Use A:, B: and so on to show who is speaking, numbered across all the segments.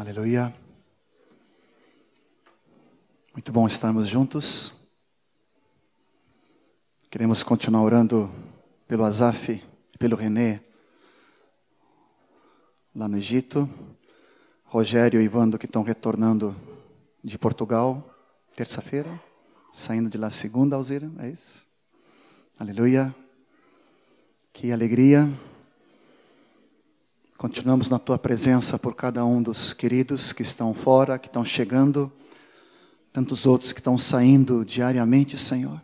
A: Aleluia. Muito bom estarmos juntos. Queremos continuar orando pelo Azaf pelo René lá no Egito. Rogério e Ivando que estão retornando de Portugal, terça-feira, saindo de lá segunda, Alzira, é isso? Aleluia. Que alegria. Continuamos na tua presença por cada um dos queridos que estão fora, que estão chegando, tantos outros que estão saindo diariamente, Senhor,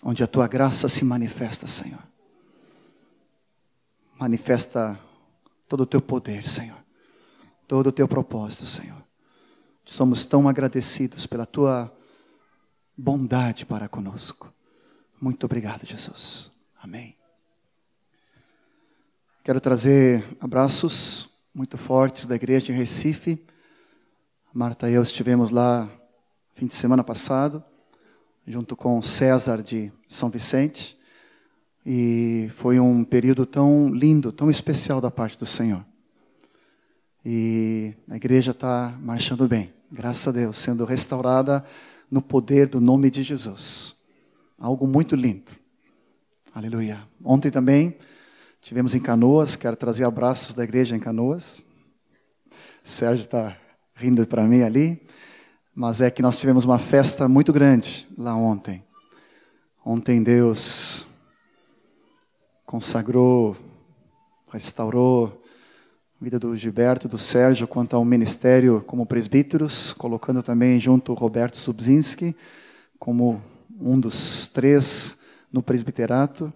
A: onde a tua graça se manifesta, Senhor. Manifesta todo o teu poder, Senhor, todo o teu propósito, Senhor. Somos tão agradecidos pela tua bondade para conosco. Muito obrigado, Jesus. Amém. Quero trazer abraços muito fortes da igreja em Recife. Marta e eu estivemos lá fim de semana passado, junto com César de São Vicente, e foi um período tão lindo, tão especial da parte do Senhor. E a igreja está marchando bem, graças a Deus, sendo restaurada no poder do nome de Jesus. Algo muito lindo. Aleluia. Ontem também Tivemos em Canoas, quero trazer abraços da igreja em Canoas. Sérgio está rindo para mim ali, mas é que nós tivemos uma festa muito grande lá ontem. Ontem Deus consagrou, restaurou a vida do Gilberto, do Sérgio, quanto ao ministério como presbíteros, colocando também junto o Roberto Subzinski como um dos três no presbiterato,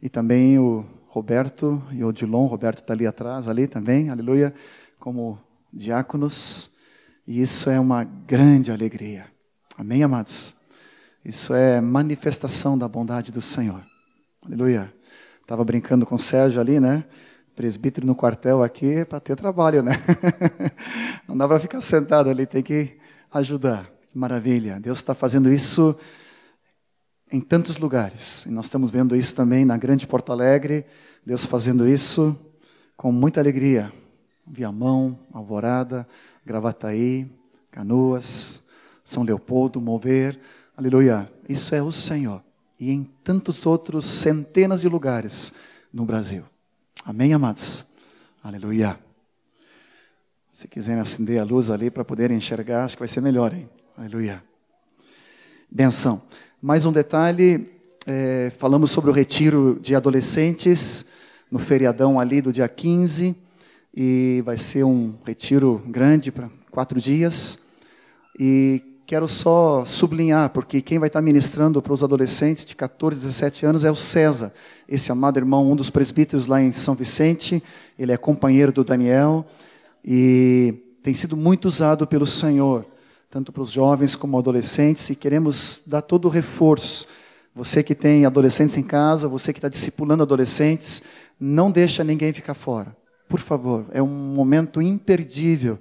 A: e também o Roberto e Odilon, Roberto está ali atrás, ali também, aleluia, como diáconos, e isso é uma grande alegria. Amém, amados? Isso é manifestação da bondade do Senhor. Aleluia. Estava brincando com o Sérgio ali, né? Presbítero no quartel aqui para ter trabalho, né? Não dá para ficar sentado ali, tem que ajudar. Maravilha. Deus está fazendo isso em tantos lugares. E nós estamos vendo isso também na Grande Porto Alegre, Deus fazendo isso com muita alegria. Viamão, Alvorada, Gravataí, Canoas, São Leopoldo, Mover. Aleluia. Isso é o Senhor. E em tantos outros centenas de lugares no Brasil. Amém, amados? Aleluia. Se quiserem acender a luz ali para poderem enxergar, acho que vai ser melhor, hein? Aleluia. Benção. Mais um detalhe, é, falamos sobre o retiro de adolescentes no feriadão ali do dia 15, e vai ser um retiro grande para quatro dias. E quero só sublinhar, porque quem vai estar ministrando para os adolescentes de 14, 17 anos é o César, esse amado irmão, um dos presbíteros lá em São Vicente, ele é companheiro do Daniel e tem sido muito usado pelo Senhor tanto para os jovens como adolescentes, e queremos dar todo o reforço. Você que tem adolescentes em casa, você que está discipulando adolescentes, não deixa ninguém ficar fora. Por favor, é um momento imperdível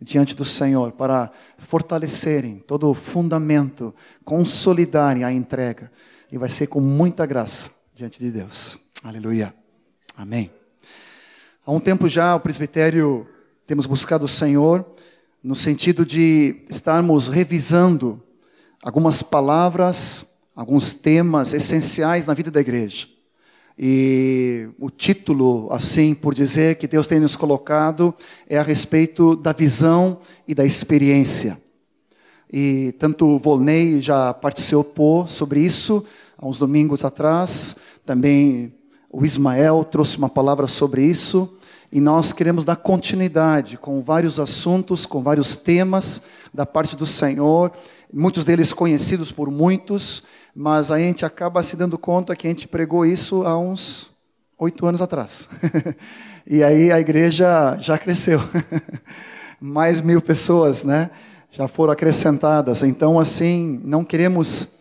A: diante do Senhor para fortalecerem todo o fundamento, consolidarem a entrega. E vai ser com muita graça diante de Deus. Aleluia. Amém. Há um tempo já, o presbitério, temos buscado o Senhor no sentido de estarmos revisando algumas palavras, alguns temas essenciais na vida da igreja. E o título, assim por dizer, que Deus tem nos colocado é a respeito da visão e da experiência. E tanto o Volney já participou sobre isso há uns domingos atrás, também o Ismael trouxe uma palavra sobre isso e nós queremos dar continuidade com vários assuntos, com vários temas da parte do Senhor, muitos deles conhecidos por muitos, mas a gente acaba se dando conta que a gente pregou isso há uns oito anos atrás. e aí a igreja já cresceu. Mais mil pessoas, né? Já foram acrescentadas. Então, assim, não queremos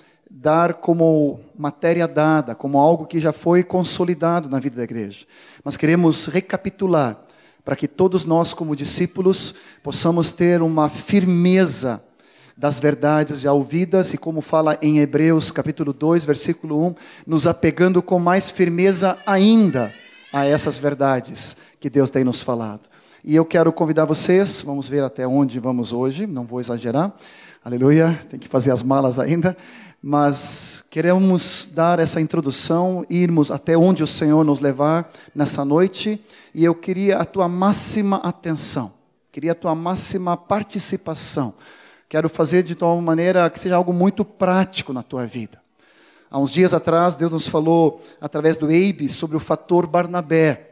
A: dar como matéria dada, como algo que já foi consolidado na vida da igreja. Mas queremos recapitular para que todos nós, como discípulos, possamos ter uma firmeza das verdades já ouvidas e como fala em Hebreus capítulo 2, versículo 1, nos apegando com mais firmeza ainda a essas verdades que Deus tem nos falado. E eu quero convidar vocês, vamos ver até onde vamos hoje, não vou exagerar, aleluia, tem que fazer as malas ainda, mas queremos dar essa introdução, irmos até onde o Senhor nos levar nessa noite, e eu queria a tua máxima atenção, queria a tua máxima participação. Quero fazer de uma maneira que seja algo muito prático na tua vida. Há uns dias atrás, Deus nos falou através do Eibe sobre o fator Barnabé.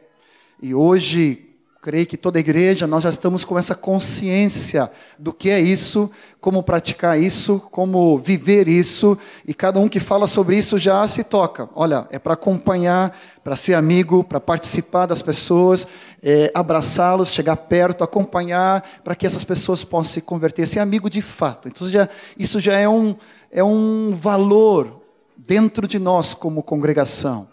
A: E hoje, creio que toda igreja, nós já estamos com essa consciência do que é isso, como praticar isso, como viver isso, e cada um que fala sobre isso já se toca. Olha, é para acompanhar, para ser amigo, para participar das pessoas, é, abraçá-los, chegar perto, acompanhar, para que essas pessoas possam se converter, ser amigo de fato. Então, já, isso já é um, é um valor dentro de nós como congregação.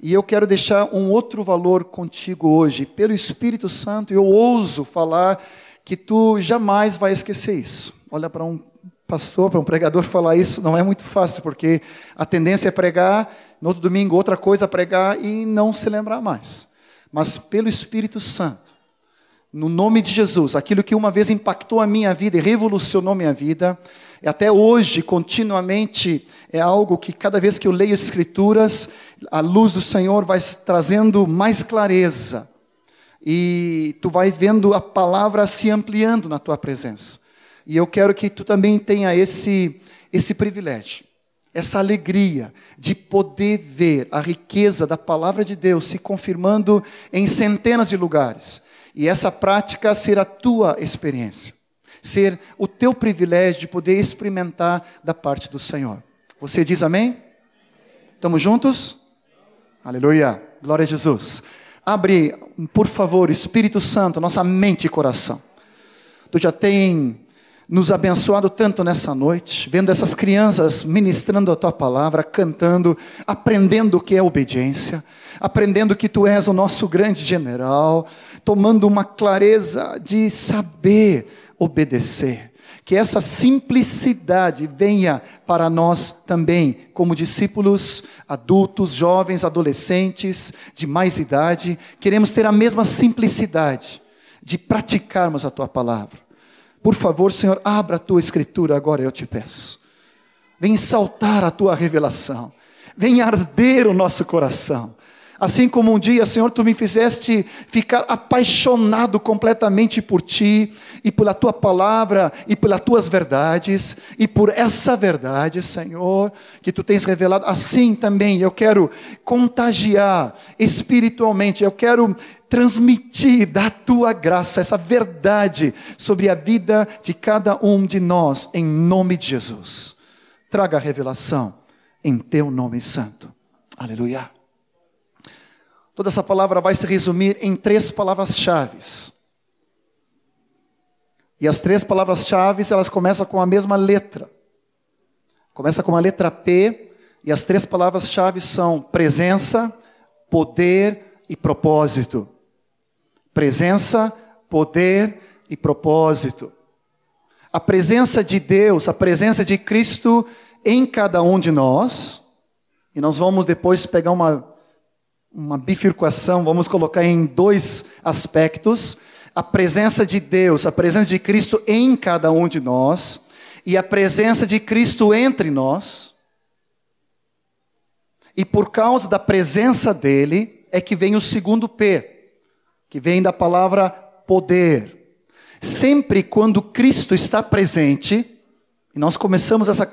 A: E eu quero deixar um outro valor contigo hoje. Pelo Espírito Santo, eu ouso falar que tu jamais vai esquecer isso. Olha para um pastor, para um pregador falar isso, não é muito fácil, porque a tendência é pregar, no outro domingo outra coisa pregar e não se lembrar mais. Mas pelo Espírito Santo, no nome de Jesus, aquilo que uma vez impactou a minha vida e revolucionou minha vida, e até hoje, continuamente, é algo que cada vez que eu leio as Escrituras, a luz do Senhor vai trazendo mais clareza. E tu vais vendo a palavra se ampliando na tua presença. E eu quero que tu também tenha esse, esse privilégio, essa alegria de poder ver a riqueza da palavra de Deus se confirmando em centenas de lugares. E essa prática ser a tua experiência ser o teu privilégio de poder experimentar da parte do Senhor. Você diz amém? Estamos juntos? Aleluia. Glória a Jesus. Abre, por favor, Espírito Santo, nossa mente e coração. Tu já tem nos abençoado tanto nessa noite, vendo essas crianças ministrando a tua palavra, cantando, aprendendo o que é obediência, aprendendo que tu és o nosso grande general, tomando uma clareza de saber obedecer. Que essa simplicidade venha para nós também, como discípulos, adultos, jovens, adolescentes, de mais idade. Queremos ter a mesma simplicidade de praticarmos a tua palavra. Por favor, Senhor, abra a tua escritura agora, eu te peço. Vem saltar a tua revelação. Vem arder o nosso coração. Assim como um dia, Senhor, tu me fizeste ficar apaixonado completamente por ti e pela tua palavra e pelas tuas verdades e por essa verdade, Senhor, que tu tens revelado, assim também eu quero contagiar espiritualmente, eu quero transmitir da tua graça essa verdade sobre a vida de cada um de nós, em nome de Jesus. Traga a revelação em teu nome santo. Aleluia. Toda essa palavra vai se resumir em três palavras-chave. E as três palavras-chave, elas começam com a mesma letra. Começa com a letra P, e as três palavras-chave são presença, poder e propósito. Presença, poder e propósito. A presença de Deus, a presença de Cristo em cada um de nós, e nós vamos depois pegar uma uma bifurcação, vamos colocar em dois aspectos: a presença de Deus, a presença de Cristo em cada um de nós e a presença de Cristo entre nós. E por causa da presença dele é que vem o segundo P, que vem da palavra poder. Sempre quando Cristo está presente, e nós começamos essa,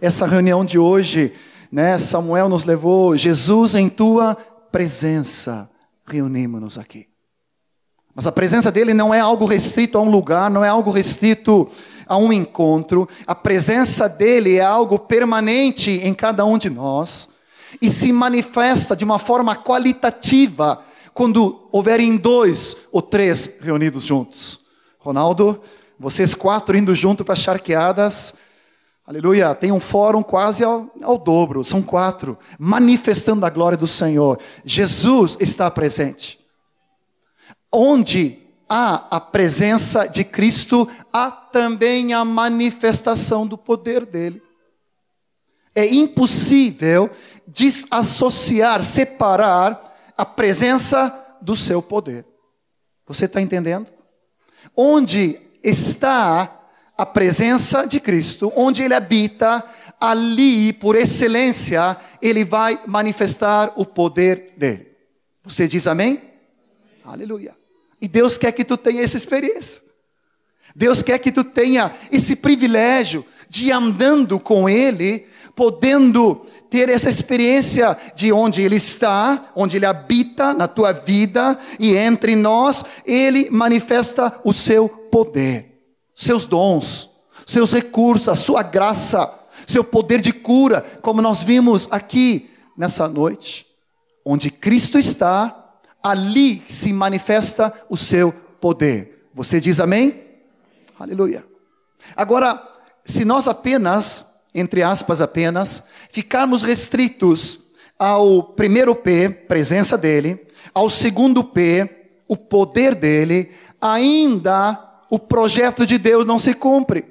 A: essa reunião de hoje, né? Samuel nos levou, Jesus em tua presença reunimos-nos aqui. Mas a presença dele não é algo restrito a um lugar, não é algo restrito a um encontro. A presença dele é algo permanente em cada um de nós e se manifesta de uma forma qualitativa quando houverem dois ou três reunidos juntos. Ronaldo, vocês quatro indo junto para charqueadas, Aleluia, tem um fórum quase ao, ao, dobro, são quatro, manifestando a glória do Senhor. Jesus está presente. Onde há a presença de Cristo, há também a manifestação do poder dele. É impossível desassociar, separar a presença do seu poder. Você está entendendo? Onde está a presença de Cristo, onde Ele habita, ali, por excelência, Ele vai manifestar o poder dele. Você diz amém? Aleluia. E Deus quer que tu tenha essa experiência. Deus quer que tu tenha esse privilégio de andando com Ele, podendo ter essa experiência de onde Ele está, onde Ele habita na tua vida e entre nós, Ele manifesta o seu poder, seus dons, seus recursos, a sua graça, seu poder de cura, como nós vimos aqui nessa noite. Onde Cristo está, ali se manifesta o seu poder. Você diz amém? Aleluia. Agora, se nós apenas entre aspas apenas, ficarmos restritos ao primeiro P, presença dele, ao segundo P, o poder dele, ainda o projeto de Deus não se cumpre.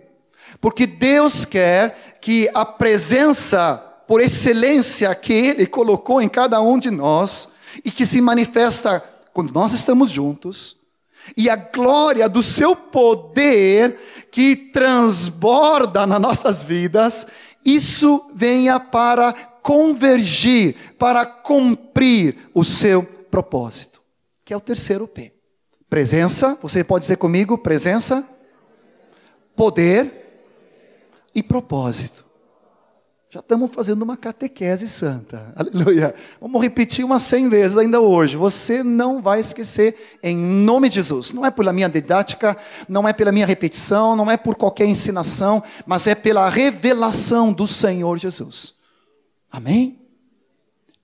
A: Porque Deus quer que a presença por excelência que ele colocou em cada um de nós e que se manifesta quando nós estamos juntos, e a glória do seu poder que transborda nas nossas vidas, isso venha para convergir, para cumprir o seu propósito, que é o terceiro P. Presença, você pode dizer comigo, presença, poder e propósito. Já estamos fazendo uma catequese santa. Aleluia. Vamos repetir umas cem vezes ainda hoje. Você não vai esquecer em nome de Jesus. Não é pela minha didática, não é pela minha repetição, não é por qualquer ensinação, mas é pela revelação do Senhor Jesus. Amém?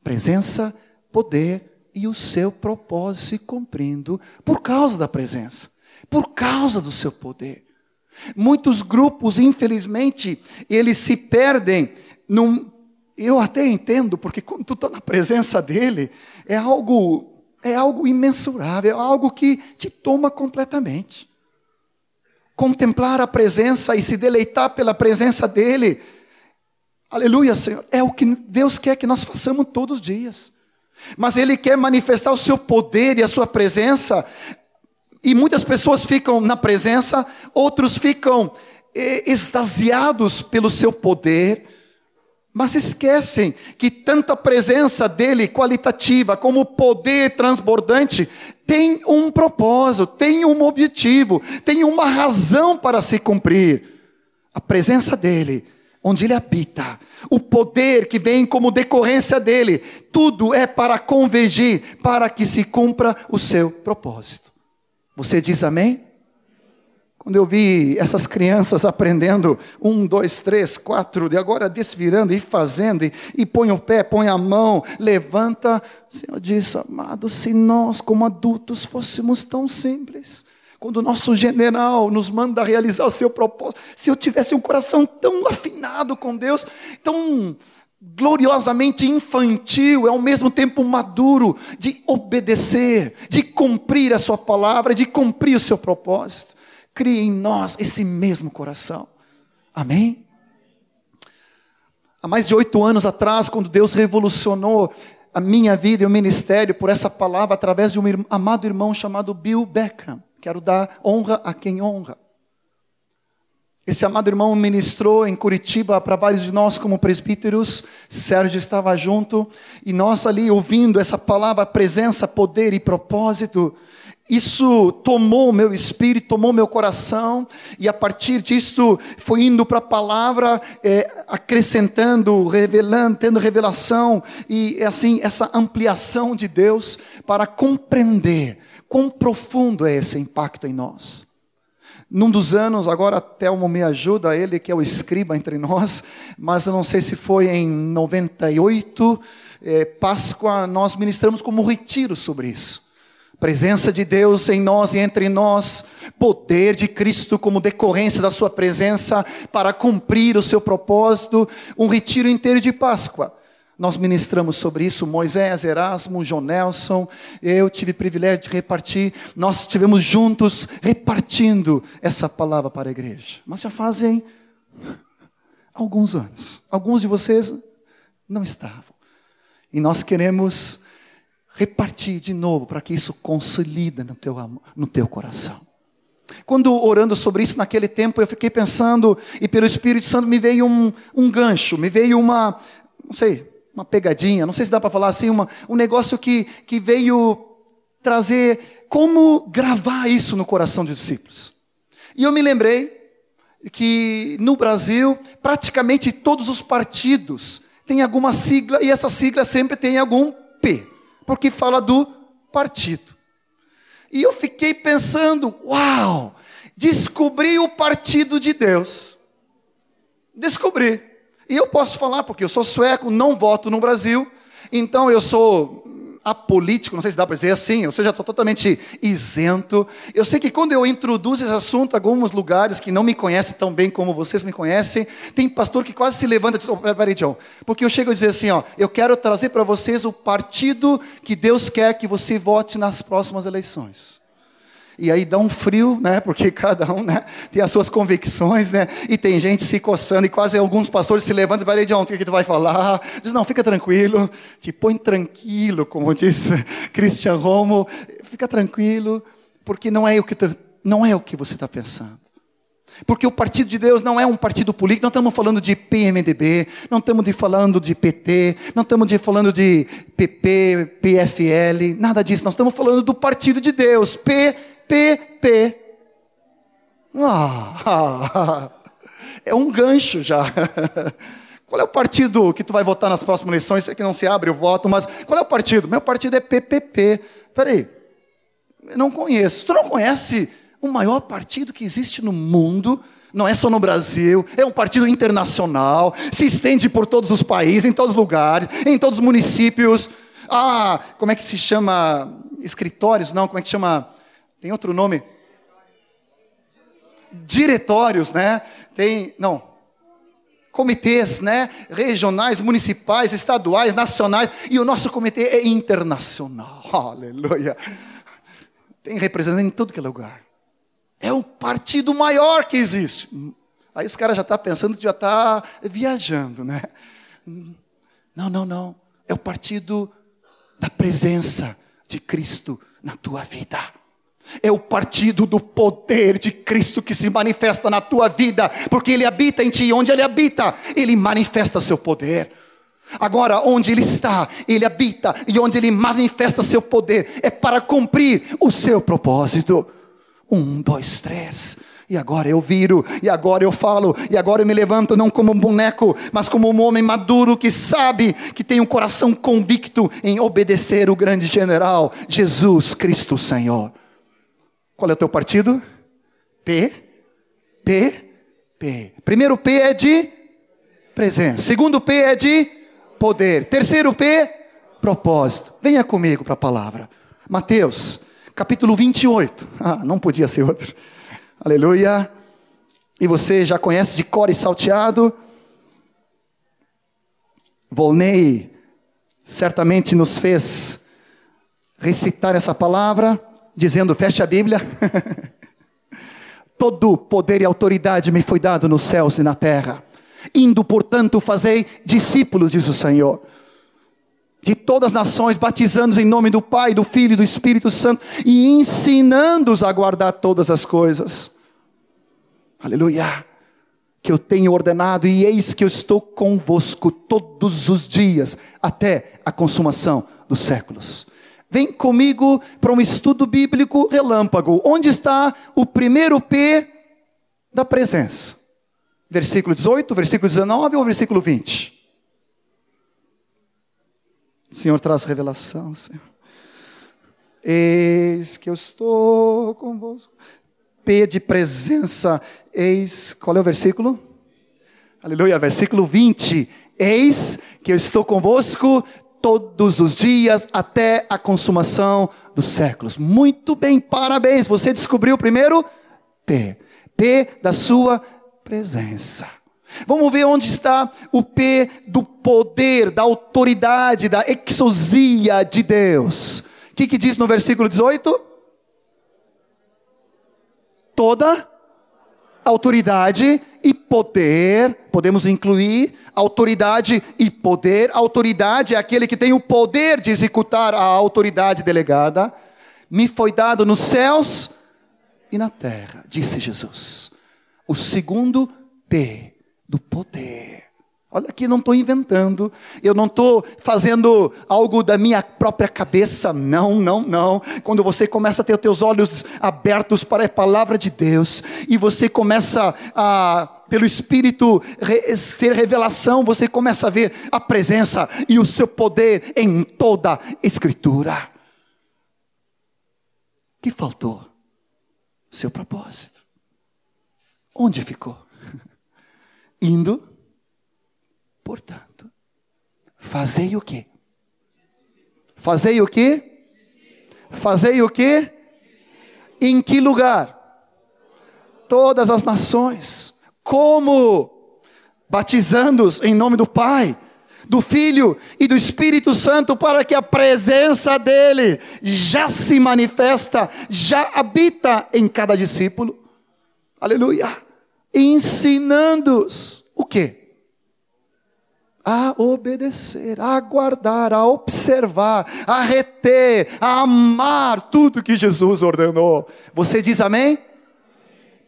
A: Presença, poder e o seu propósito se cumprindo por causa da presença, por causa do seu poder. Muitos grupos, infelizmente, eles se perdem num, eu até entendo, porque quando tu está na presença dele, é algo, é algo imensurável, é algo que te toma completamente. Contemplar a presença e se deleitar pela presença dele, aleluia, Senhor, é o que Deus quer que nós façamos todos os dias. Mas Ele quer manifestar o seu poder e a sua presença, e muitas pessoas ficam na presença, outros ficam eh, extasiados pelo seu poder, mas esquecem que tanto a presença dele qualitativa como o poder transbordante tem um propósito, tem um objetivo, tem uma razão para se cumprir. A presença dele, onde ele habita, o poder que vem como decorrência dele, tudo é para convergir, para que se cumpra o seu propósito. Você diz amém? Quando eu vi essas crianças aprendendo um, dois, três, quatro, de agora desvirando e fazendo, e, e põe o pé, põe a mão, levanta. O Senhor disse, amado, se nós como adultos fôssemos tão simples, quando o nosso general nos manda realizar o seu propósito, se eu tivesse um coração tão afinado com Deus, tão gloriosamente infantil, é ao mesmo tempo maduro, de obedecer, de cumprir a sua palavra, de cumprir o seu propósito crie em nós esse mesmo coração. Amém? Há mais de oito anos atrás, quando Deus revolucionou a minha vida e o ministério por essa palavra através de um amado irmão chamado Bill Beckham. Quero dar honra a quem honra. Esse amado irmão ministrou em Curitiba para vários de nós como presbíteros. Sérgio estava junto e nós ali ouvindo essa palavra, presença, poder e propósito. Isso tomou meu espírito, tomou meu coração, e a partir disso foi indo para a palavra, é, acrescentando, revelando, tendo revelação, e assim, essa ampliação de Deus para compreender quão profundo é esse impacto em nós. Num dos anos, agora Telmo me ajuda, ele que é o escriba entre nós, mas eu não sei se foi em 98, é, Páscoa, nós ministramos como retiro sobre isso presença de Deus em nós e entre nós, poder de Cristo como decorrência da Sua presença para cumprir o seu propósito, um retiro inteiro de Páscoa. Nós ministramos sobre isso, Moisés, Erasmo, João Nelson, eu tive o privilégio de repartir, nós estivemos juntos repartindo essa palavra para a igreja. Mas já fazem alguns anos. Alguns de vocês não estavam. E nós queremos repartir de novo, para que isso consolida no teu, no teu coração. Quando orando sobre isso naquele tempo, eu fiquei pensando, e pelo Espírito Santo me veio um, um gancho, me veio uma, não sei, uma pegadinha, não sei se dá para falar assim, uma, um negócio que, que veio trazer como gravar isso no coração dos discípulos. E eu me lembrei que no Brasil, praticamente todos os partidos têm alguma sigla, e essa sigla sempre tem algum P, porque fala do partido. E eu fiquei pensando, uau, descobri o partido de Deus. Descobri. E eu posso falar, porque eu sou sueco, não voto no Brasil, então eu sou apolítico, não sei se dá para dizer assim, ou seja, estou totalmente isento. Eu sei que quando eu introduzo esse assunto alguns lugares que não me conhecem tão bem como vocês me conhecem, tem pastor que quase se levanta e diz, oh, peraí, John, porque eu chego a dizer assim, ó, eu quero trazer para vocês o partido que Deus quer que você vote nas próximas eleições. E aí dá um frio, né? Porque cada um né, tem as suas convicções, né? E tem gente se coçando, e quase alguns pastores se levantam e de ontem, o que, que tu vai falar? Diz, não, fica tranquilo, te põe tranquilo, como diz Christian Romo, fica tranquilo, porque não é o que, tu, não é o que você está pensando. Porque o partido de Deus não é um partido político, não estamos falando de PMDB, não estamos falando de PT, não estamos falando de PP, PFL, nada disso. Nós estamos falando do partido de Deus, P PP. Ah, é um gancho já. Qual é o partido que tu vai votar nas próximas eleições? Sei que não se abre o voto, mas qual é o partido? Meu partido é PPP. Peraí, não conheço. Tu não conhece o maior partido que existe no mundo? Não é só no Brasil, é um partido internacional, se estende por todos os países, em todos os lugares, em todos os municípios. Ah, como é que se chama? Escritórios? Não, como é que chama? Tem outro nome? Diretórios, né? Tem, não. Comitês, né? Regionais, municipais, estaduais, nacionais. E o nosso comitê é internacional. Aleluia. Tem representante em tudo que é lugar. É o partido maior que existe. Aí os caras já estão tá pensando que já está viajando, né? Não, não, não. É o partido da presença de Cristo na tua vida. É o partido do poder de Cristo que se manifesta na tua vida, porque Ele habita em ti. Onde Ele habita, Ele manifesta seu poder. Agora, onde Ele está, Ele habita, e onde Ele manifesta seu poder, é para cumprir o seu propósito. Um, dois, três. E agora eu viro, e agora eu falo, e agora eu me levanto não como um boneco, mas como um homem maduro que sabe que tem um coração convicto em obedecer o grande general, Jesus Cristo Senhor. Qual é o teu partido? P. P. P. Primeiro P é de presença. Segundo P é de poder. Terceiro P, propósito. Venha comigo para a palavra. Mateus, capítulo 28. Ah, não podia ser outro. Aleluia. E você já conhece de cor e salteado. Volney certamente nos fez recitar essa palavra dizendo: feche a Bíblia. Todo poder e autoridade me foi dado nos céus e na terra. Indo, portanto, fazei discípulos, diz o Senhor, de todas as nações, batizando-os em nome do Pai, do Filho e do Espírito Santo, e ensinando-os a guardar todas as coisas. Aleluia! Que eu tenho ordenado, e eis que eu estou convosco todos os dias, até a consumação dos séculos. Vem comigo para um estudo bíblico relâmpago. Onde está o primeiro P da presença? Versículo 18, versículo 19 ou versículo 20? O Senhor traz revelação, Senhor. Eis que eu estou convosco. P de presença. Eis, qual é o versículo? Aleluia, versículo 20. Eis que eu estou convosco todos os dias até a consumação dos séculos. Muito bem, parabéns. Você descobriu o primeiro P. P da sua presença. Vamos ver onde está o P do poder, da autoridade, da exousia de Deus. O que, que diz no versículo 18? Toda autoridade e poder podemos incluir autoridade e poder. Autoridade é aquele que tem o poder de executar a autoridade delegada. Me foi dado nos céus e na terra, disse Jesus. O segundo P do poder. Olha aqui, não estou inventando, eu não estou fazendo algo da minha própria cabeça, não, não, não. Quando você começa a ter os teus olhos abertos para a palavra de Deus, e você começa a, pelo Espírito, ter revelação, você começa a ver a presença e o seu poder em toda a Escritura. O que faltou? Seu propósito. Onde ficou? Indo Portanto, fazei o quê? Fazei o quê? Fazei o quê? Em que lugar? Todas as nações. Como? Batizando-os em nome do Pai, do Filho e do Espírito Santo, para que a presença dele já se manifesta, já habita em cada discípulo. Aleluia. Ensinando-os o quê? A obedecer, a guardar, a observar, a reter, a amar tudo que Jesus ordenou. Você diz amém?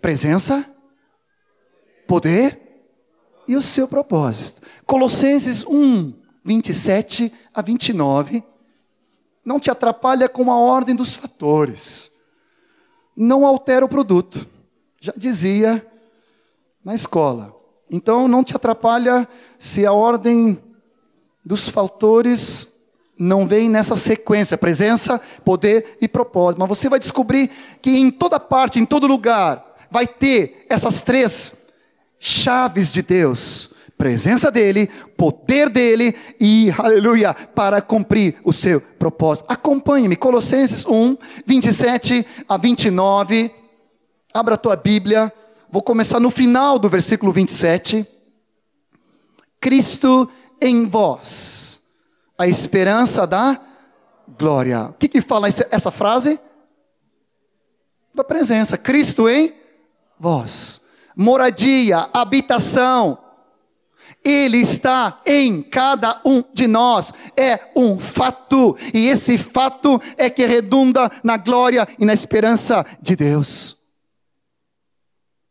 A: Presença, poder e o seu propósito. Colossenses 1, 27 a 29. Não te atrapalha com a ordem dos fatores. Não altera o produto. Já dizia na escola. Então não te atrapalha se a ordem dos fatores não vem nessa sequência, presença, poder e propósito. Mas você vai descobrir que em toda parte, em todo lugar, vai ter essas três chaves de Deus: presença dele, poder dele e, aleluia, para cumprir o seu propósito. Acompanhe-me, Colossenses 1, 27 a 29. Abra a tua Bíblia. Vou começar no final do versículo 27. Cristo em vós, a esperança da glória. O que, que fala essa frase? Da presença. Cristo em vós. Moradia, habitação. Ele está em cada um de nós. É um fato. E esse fato é que redunda na glória e na esperança de Deus.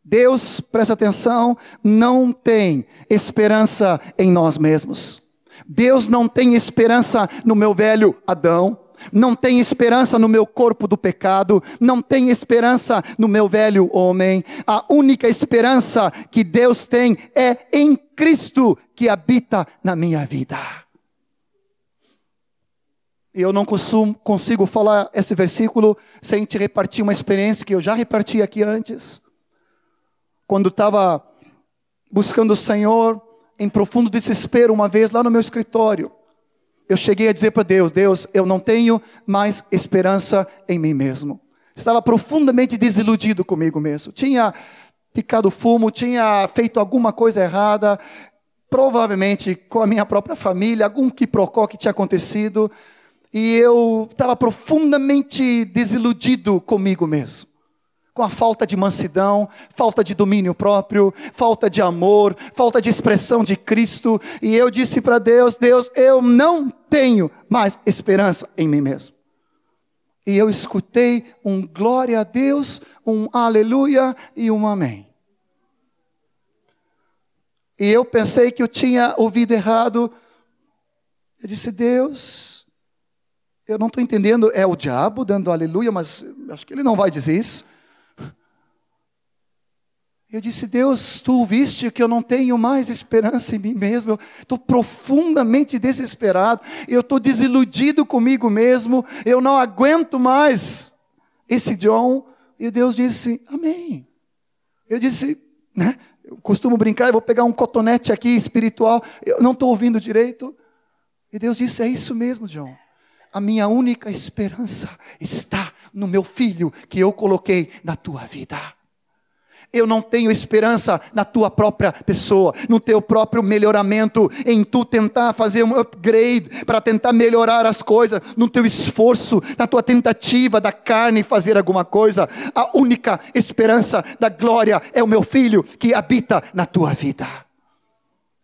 A: Deus, presta atenção, não tem esperança em nós mesmos. Deus não tem esperança no meu velho Adão. Não tem esperança no meu corpo do pecado, não tem esperança no meu velho homem. A única esperança que Deus tem é em Cristo que habita na minha vida. Eu não consigo falar esse versículo sem te repartir uma experiência que eu já reparti aqui antes quando estava buscando o Senhor em profundo desespero, uma vez lá no meu escritório, eu cheguei a dizer para Deus: Deus, eu não tenho mais esperança em mim mesmo. Estava profundamente desiludido comigo mesmo. Tinha picado fumo, tinha feito alguma coisa errada, provavelmente com a minha própria família, algum quiprocó que tinha acontecido, e eu estava profundamente desiludido comigo mesmo com a falta de mansidão, falta de domínio próprio, falta de amor, falta de expressão de Cristo. E eu disse para Deus: Deus, eu não tenho mais esperança em mim mesmo. E eu escutei um glória a Deus, um aleluia e um amém. E eu pensei que eu tinha ouvido errado. Eu disse: Deus, eu não estou entendendo, é o diabo dando aleluia, mas acho que ele não vai dizer isso. Eu disse, Deus, tu ouviste que eu não tenho mais esperança em mim mesmo, eu estou profundamente desesperado, eu estou desiludido comigo mesmo, eu não aguento mais esse John. E Deus disse, Amém. Eu disse, né? Eu costumo brincar, eu vou pegar um cotonete aqui espiritual, eu não estou ouvindo direito. E Deus disse, é isso mesmo, John. A minha única esperança está no meu filho que eu coloquei na tua vida. Eu não tenho esperança na tua própria pessoa, no teu próprio melhoramento, em tu tentar fazer um upgrade para tentar melhorar as coisas, no teu esforço, na tua tentativa da carne fazer alguma coisa. A única esperança da glória é o meu filho que habita na tua vida.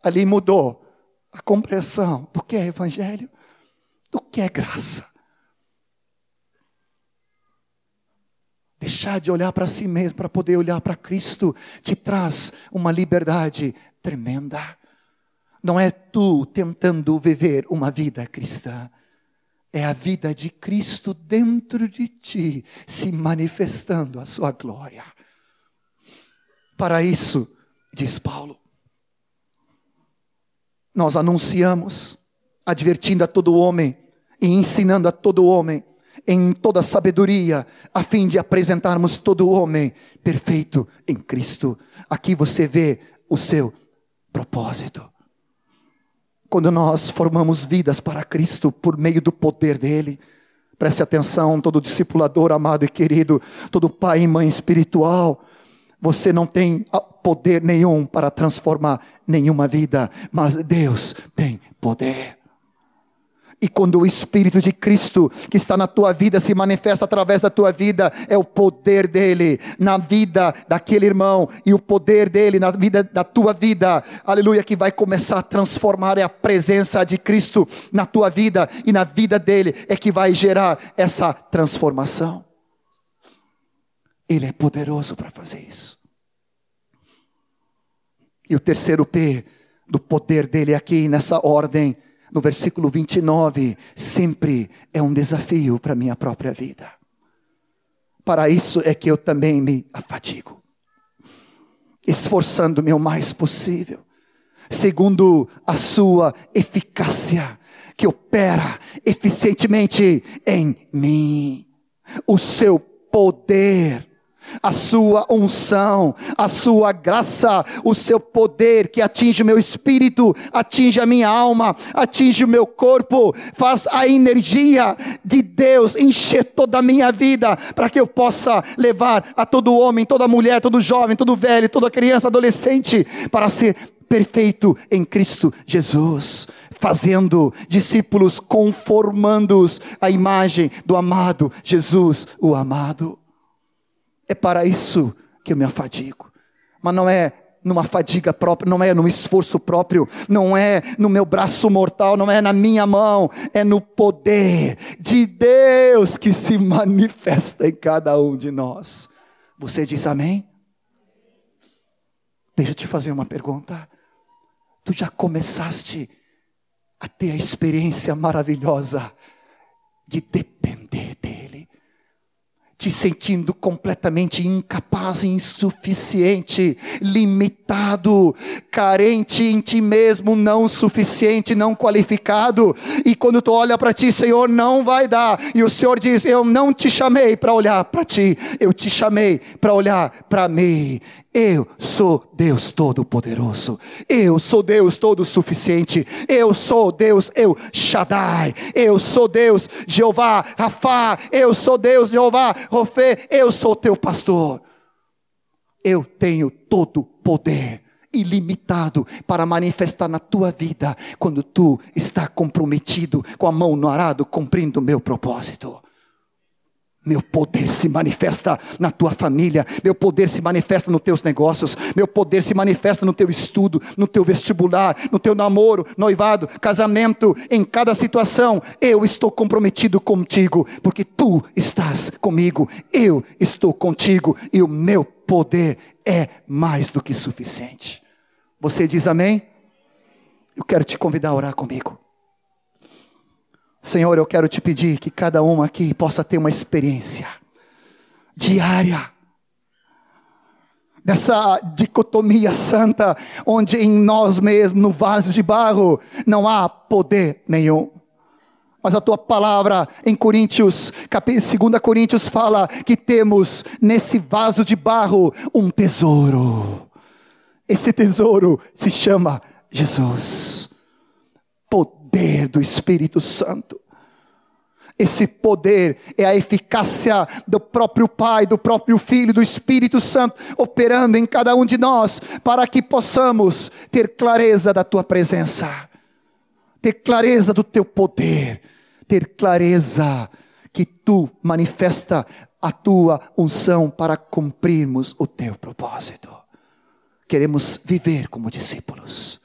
A: Ali mudou a compreensão do que é evangelho, do que é graça. Deixar de olhar para si mesmo para poder olhar para Cristo te traz uma liberdade tremenda. Não é tu tentando viver uma vida cristã, é a vida de Cristo dentro de ti, se manifestando a sua glória. Para isso, diz Paulo, nós anunciamos, advertindo a todo homem e ensinando a todo homem em toda sabedoria, a fim de apresentarmos todo homem perfeito em Cristo. Aqui você vê o seu propósito. Quando nós formamos vidas para Cristo por meio do poder dele, preste atenção, todo discipulador amado e querido, todo pai e mãe espiritual, você não tem poder nenhum para transformar nenhuma vida, mas Deus tem poder. E quando o Espírito de Cristo que está na tua vida se manifesta através da tua vida, é o poder dele na vida daquele irmão e o poder dele na vida da tua vida, aleluia, que vai começar a transformar é a presença de Cristo na tua vida e na vida dele, é que vai gerar essa transformação. Ele é poderoso para fazer isso. E o terceiro P do poder dele aqui nessa ordem no versículo 29, sempre é um desafio para a minha própria vida. Para isso é que eu também me afadigo, esforçando-me o mais possível, segundo a sua eficácia, que opera eficientemente em mim. O seu poder a sua unção, a sua graça, o seu poder que atinge o meu espírito, atinge a minha alma, atinge o meu corpo, faz a energia de Deus encher toda a minha vida, para que eu possa levar a todo homem, toda mulher, todo jovem, todo velho, toda criança, adolescente, para ser perfeito em Cristo Jesus, fazendo discípulos conformando-os à imagem do amado Jesus, o amado. É para isso que eu me afadigo. Mas não é numa fadiga própria, não é no esforço próprio, não é no meu braço mortal, não é na minha mão, é no poder de Deus que se manifesta em cada um de nós. Você diz amém? Deixa eu te fazer uma pergunta. Tu já começaste a ter a experiência maravilhosa de depender dEle? Te sentindo completamente incapaz, insuficiente, limitado, carente em ti mesmo, não suficiente, não qualificado. E quando tu olha para ti, Senhor, não vai dar. E o Senhor diz: Eu não te chamei para olhar para ti, eu te chamei para olhar para mim. Eu sou Deus Todo-Poderoso. Eu sou Deus Todo-Suficiente. Eu sou Deus Eu Shaddai. Eu sou Deus Jeová Rafá. Eu sou Deus Jeová Rofê. Eu sou teu pastor. Eu tenho todo poder ilimitado para manifestar na tua vida quando tu está comprometido com a mão no arado cumprindo o meu propósito. Meu poder se manifesta na tua família, meu poder se manifesta nos teus negócios, meu poder se manifesta no teu estudo, no teu vestibular, no teu namoro, noivado, casamento, em cada situação. Eu estou comprometido contigo, porque tu estás comigo, eu estou contigo e o meu poder é mais do que suficiente. Você diz amém? Eu quero te convidar a orar comigo. Senhor, eu quero te pedir que cada um aqui possa ter uma experiência diária dessa dicotomia santa, onde em nós mesmos, no vaso de barro, não há poder nenhum. Mas a tua palavra em Coríntios, 2 Coríntios fala que temos nesse vaso de barro um tesouro. Esse tesouro se chama Jesus poder do Espírito Santo. Esse poder é a eficácia do próprio Pai, do próprio Filho, do Espírito Santo operando em cada um de nós, para que possamos ter clareza da tua presença, ter clareza do teu poder, ter clareza que tu manifesta a tua unção para cumprirmos o teu propósito. Queremos viver como discípulos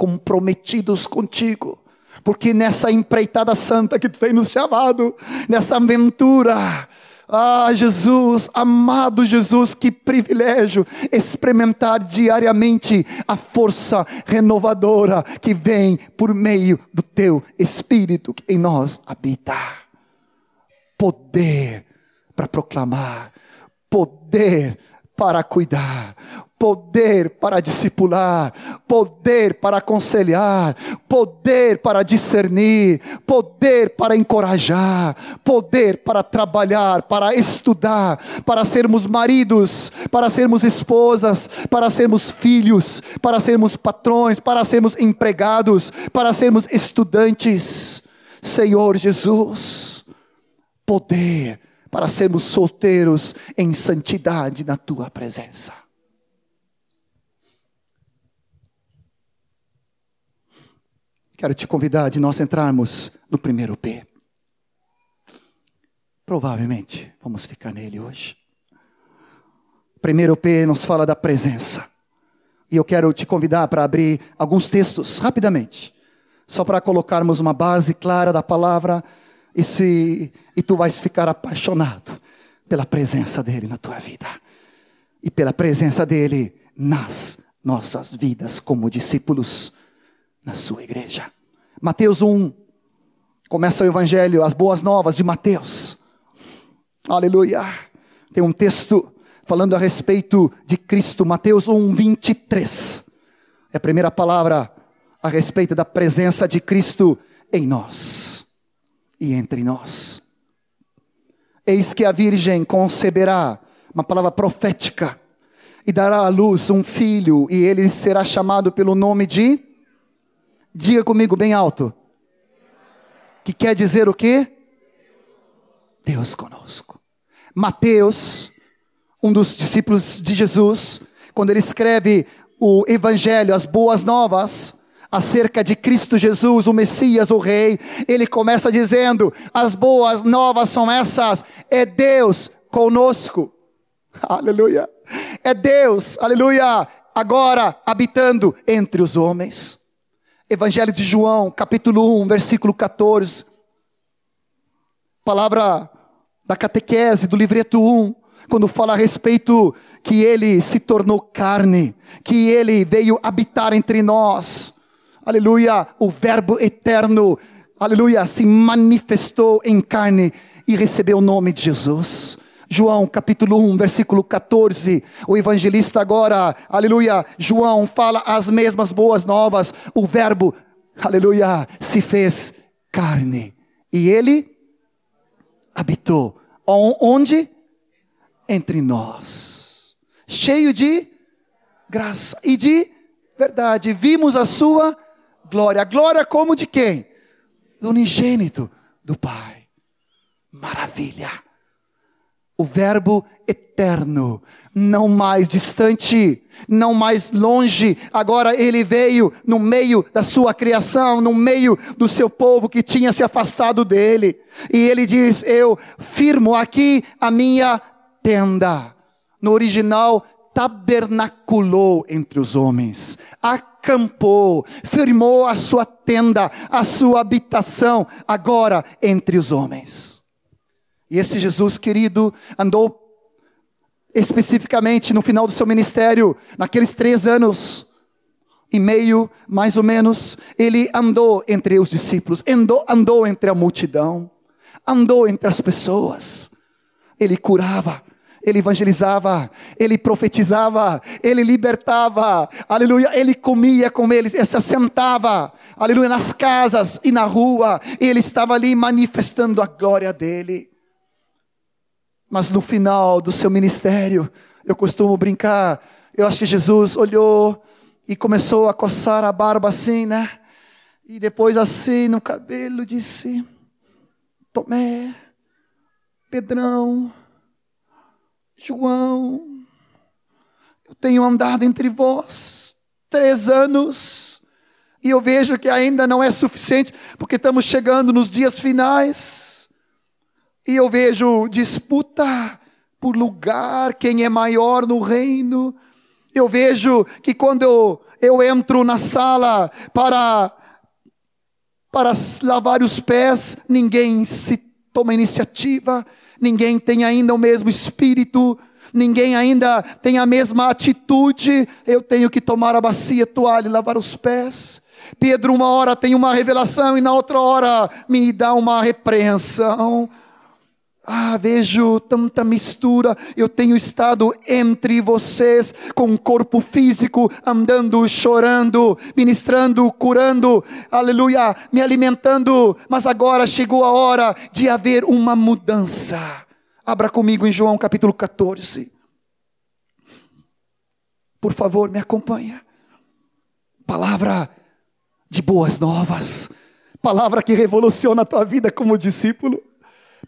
A: comprometidos contigo. Porque nessa empreitada santa que tu tem nos chamado, nessa aventura, ah, Jesus, amado Jesus, que privilégio experimentar diariamente a força renovadora que vem por meio do teu Espírito que em nós habita. Poder para proclamar, poder para cuidar, poder para discipular, poder para aconselhar, poder para discernir, poder para encorajar, poder para trabalhar, para estudar, para sermos maridos, para sermos esposas, para sermos filhos, para sermos patrões, para sermos empregados, para sermos estudantes. Senhor Jesus, poder para sermos solteiros em santidade na tua presença. Quero te convidar de nós entrarmos no primeiro P. Provavelmente vamos ficar nele hoje. Primeiro P nos fala da presença. E eu quero te convidar para abrir alguns textos rapidamente, só para colocarmos uma base clara da palavra e se e tu vais ficar apaixonado pela presença dele na tua vida e pela presença dele nas nossas vidas como discípulos na sua igreja. Mateus 1, começa o evangelho, as boas novas de Mateus. Aleluia. Tem um texto falando a respeito de Cristo, Mateus 1, 23. É a primeira palavra a respeito da presença de Cristo em nós e entre nós. Eis que a Virgem conceberá, uma palavra profética, e dará à luz um filho, e ele será chamado pelo nome de Diga comigo bem alto. Que quer dizer o quê? Deus conosco. Mateus, um dos discípulos de Jesus, quando ele escreve o Evangelho, as boas novas, acerca de Cristo Jesus, o Messias, o Rei, ele começa dizendo: as boas novas são essas, é Deus conosco. Aleluia. É Deus, aleluia, agora habitando entre os homens. Evangelho de João, capítulo 1, versículo 14. Palavra da catequese do livreto 1, quando fala a respeito que ele se tornou carne, que ele veio habitar entre nós. Aleluia, o Verbo eterno, aleluia, se manifestou em carne e recebeu o nome de Jesus. João capítulo 1, versículo 14. O evangelista agora, aleluia, João fala as mesmas boas novas. O verbo, aleluia, se fez carne. E ele habitou. Onde? Entre nós. Cheio de graça e de verdade. Vimos a sua glória. Glória como de quem? Do unigênito do Pai. Maravilha o Verbo eterno, não mais distante, não mais longe, agora ele veio no meio da sua criação, no meio do seu povo que tinha se afastado dele, e ele diz: Eu firmo aqui a minha tenda. No original, tabernaculou entre os homens, acampou, firmou a sua tenda, a sua habitação, agora entre os homens. E esse Jesus querido andou especificamente no final do seu ministério, naqueles três anos e meio, mais ou menos, ele andou entre os discípulos, andou, andou entre a multidão, andou entre as pessoas, ele curava, ele evangelizava, ele profetizava, ele libertava, aleluia, ele comia com eles, ele se assentava, aleluia, nas casas e na rua, ele estava ali manifestando a glória dele. Mas no final do seu ministério, eu costumo brincar, eu acho que Jesus olhou e começou a coçar a barba assim, né? E depois assim no cabelo disse: Tomé, Pedrão, João, eu tenho andado entre vós três anos e eu vejo que ainda não é suficiente, porque estamos chegando nos dias finais. E eu vejo disputa por lugar, quem é maior no reino. Eu vejo que quando eu, eu entro na sala para, para lavar os pés, ninguém se toma iniciativa, ninguém tem ainda o mesmo espírito, ninguém ainda tem a mesma atitude. Eu tenho que tomar a bacia, toalha e lavar os pés. Pedro, uma hora tem uma revelação e na outra hora me dá uma repreensão. Ah, vejo tanta mistura. Eu tenho estado entre vocês com um corpo físico, andando, chorando, ministrando, curando, aleluia, me alimentando. Mas agora chegou a hora de haver uma mudança. Abra comigo em João capítulo 14. Por favor, me acompanha. Palavra de boas novas. Palavra que revoluciona a tua vida como discípulo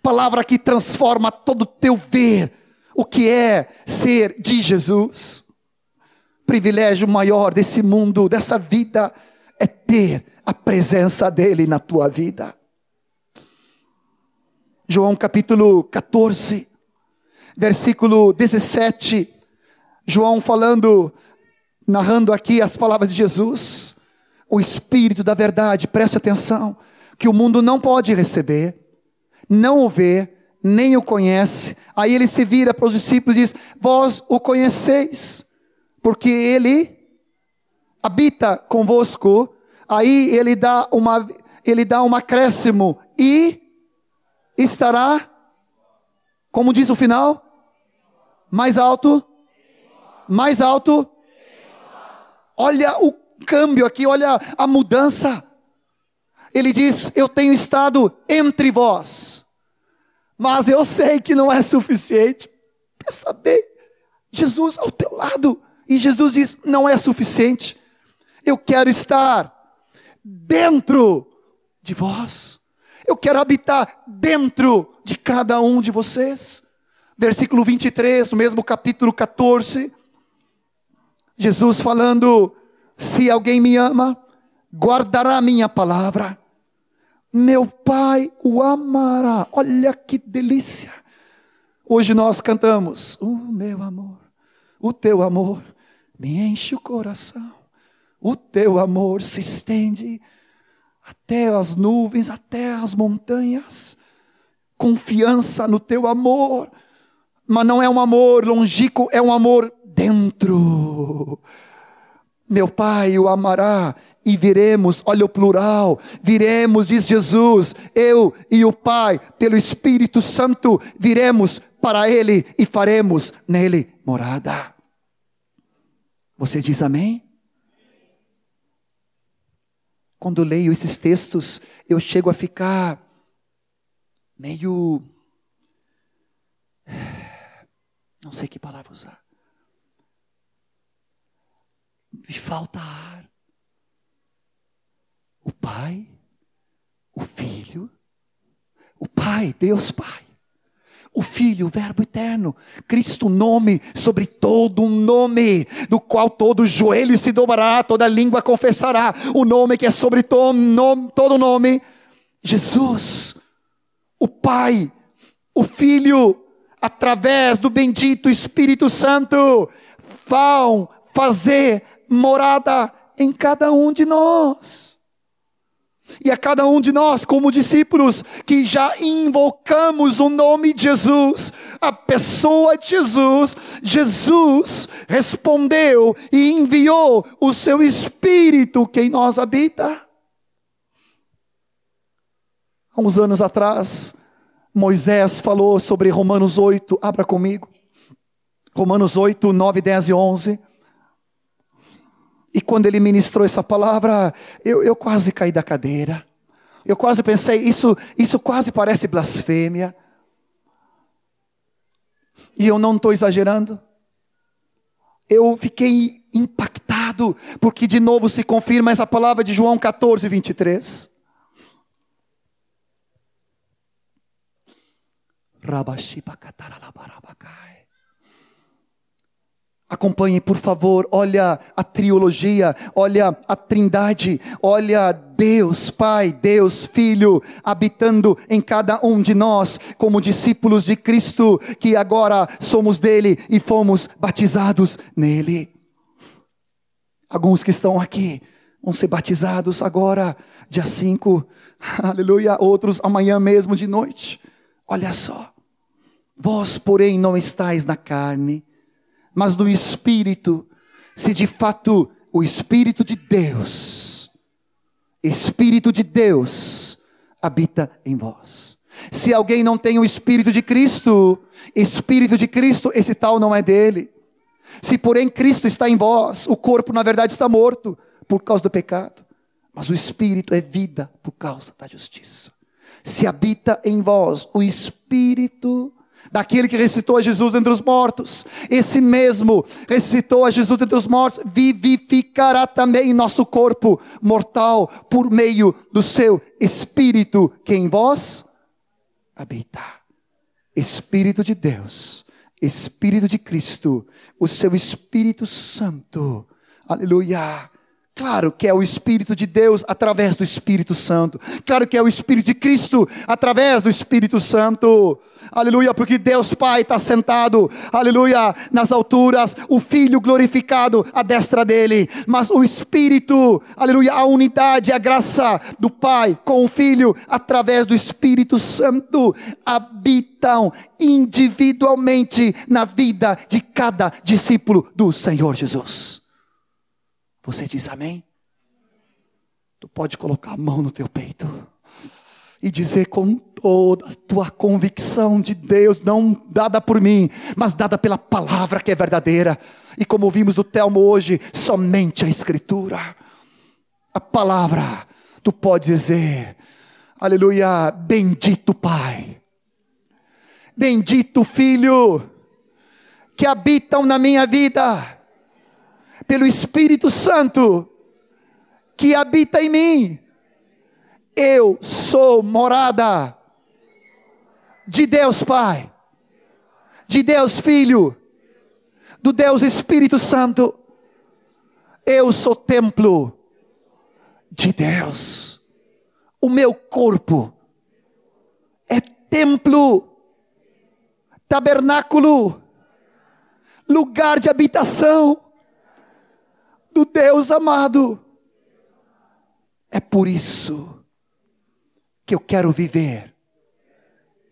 A: palavra que transforma todo o teu ver, o que é ser de Jesus. Privilégio maior desse mundo, dessa vida, é ter a presença dEle na tua vida. João capítulo 14, versículo 17. João falando, narrando aqui as palavras de Jesus, o Espírito da verdade, preste atenção, que o mundo não pode receber, não o vê, nem o conhece. Aí ele se vira para os discípulos e diz: Vós o conheceis, porque ele habita convosco. Aí ele dá uma ele dá um acréscimo e estará como diz o final? Mais alto? Mais alto? Olha o câmbio aqui, olha a mudança. Ele diz: Eu tenho estado entre vós mas eu sei que não é suficiente. Quer saber? Jesus ao teu lado. E Jesus diz: não é suficiente. Eu quero estar dentro de vós. Eu quero habitar dentro de cada um de vocês. Versículo 23, no mesmo capítulo 14. Jesus falando: Se alguém me ama, guardará minha palavra meu Pai o amará. Olha que delícia. Hoje nós cantamos: O meu amor, o teu amor me enche o coração. O teu amor se estende até as nuvens, até as montanhas. Confiança no teu amor, mas não é um amor longínquo, é um amor dentro. Meu Pai o amará e viremos, olha o plural, viremos, diz Jesus, eu e o Pai, pelo Espírito Santo, viremos para Ele e faremos nele morada. Você diz amém? Quando leio esses textos, eu chego a ficar meio. Não sei que palavra usar. Me falta ar o Pai, o Filho, o Pai, Deus Pai, o Filho, o Verbo eterno, Cristo, nome sobre todo nome, do qual todo joelho se dobrará, toda língua confessará, o nome que é sobre todo nome, todo nome, Jesus, o Pai, o Filho, através do bendito Espírito Santo, vão fazer morada em cada um de nós e a cada um de nós, como discípulos, que já invocamos o nome de Jesus, a pessoa de Jesus, Jesus respondeu e enviou o seu Espírito que em nós habita. Há uns anos atrás, Moisés falou sobre Romanos 8, abra comigo. Romanos 8, 9, 10 e 11. E quando ele ministrou essa palavra, eu, eu quase caí da cadeira. Eu quase pensei, isso, isso quase parece blasfêmia. E eu não estou exagerando. Eu fiquei impactado, porque de novo se confirma essa palavra de João 14, 23. Rabashiba kataralabarabacai. Acompanhe, por favor, olha a triologia, olha a trindade, olha Deus Pai, Deus Filho, habitando em cada um de nós, como discípulos de Cristo, que agora somos dele e fomos batizados nele. Alguns que estão aqui vão ser batizados agora, dia 5, aleluia. Outros amanhã mesmo de noite. Olha só. Vós, porém, não estáis na carne, mas no espírito, se de fato o espírito de Deus, espírito de Deus, habita em vós. Se alguém não tem o espírito de Cristo, espírito de Cristo, esse tal não é dele. Se porém Cristo está em vós, o corpo na verdade está morto por causa do pecado, mas o espírito é vida por causa da justiça. Se habita em vós o espírito daquele que ressuscitou a Jesus entre os mortos, esse mesmo ressuscitou a Jesus entre os mortos, vivificará também nosso corpo mortal por meio do seu espírito que em vós habita. Espírito de Deus, Espírito de Cristo, o seu Espírito Santo. Aleluia Claro que é o Espírito de Deus através do Espírito Santo. Claro que é o Espírito de Cristo através do Espírito Santo. Aleluia, porque Deus Pai está sentado, aleluia, nas alturas, o Filho glorificado à destra dele. Mas o Espírito, aleluia, a unidade, a graça do Pai com o Filho através do Espírito Santo habitam individualmente na vida de cada discípulo do Senhor Jesus. Você diz amém? Tu pode colocar a mão no teu peito e dizer com toda a tua convicção de Deus, não dada por mim, mas dada pela palavra que é verdadeira. E como vimos do Telmo hoje, somente a Escritura, a palavra, tu pode dizer, aleluia, bendito Pai, bendito Filho, que habitam na minha vida pelo Espírito Santo que habita em mim. Eu sou morada de Deus Pai, de Deus Filho, do Deus Espírito Santo. Eu sou templo de Deus. O meu corpo é templo, tabernáculo, lugar de habitação do Deus amado. É por isso que eu quero viver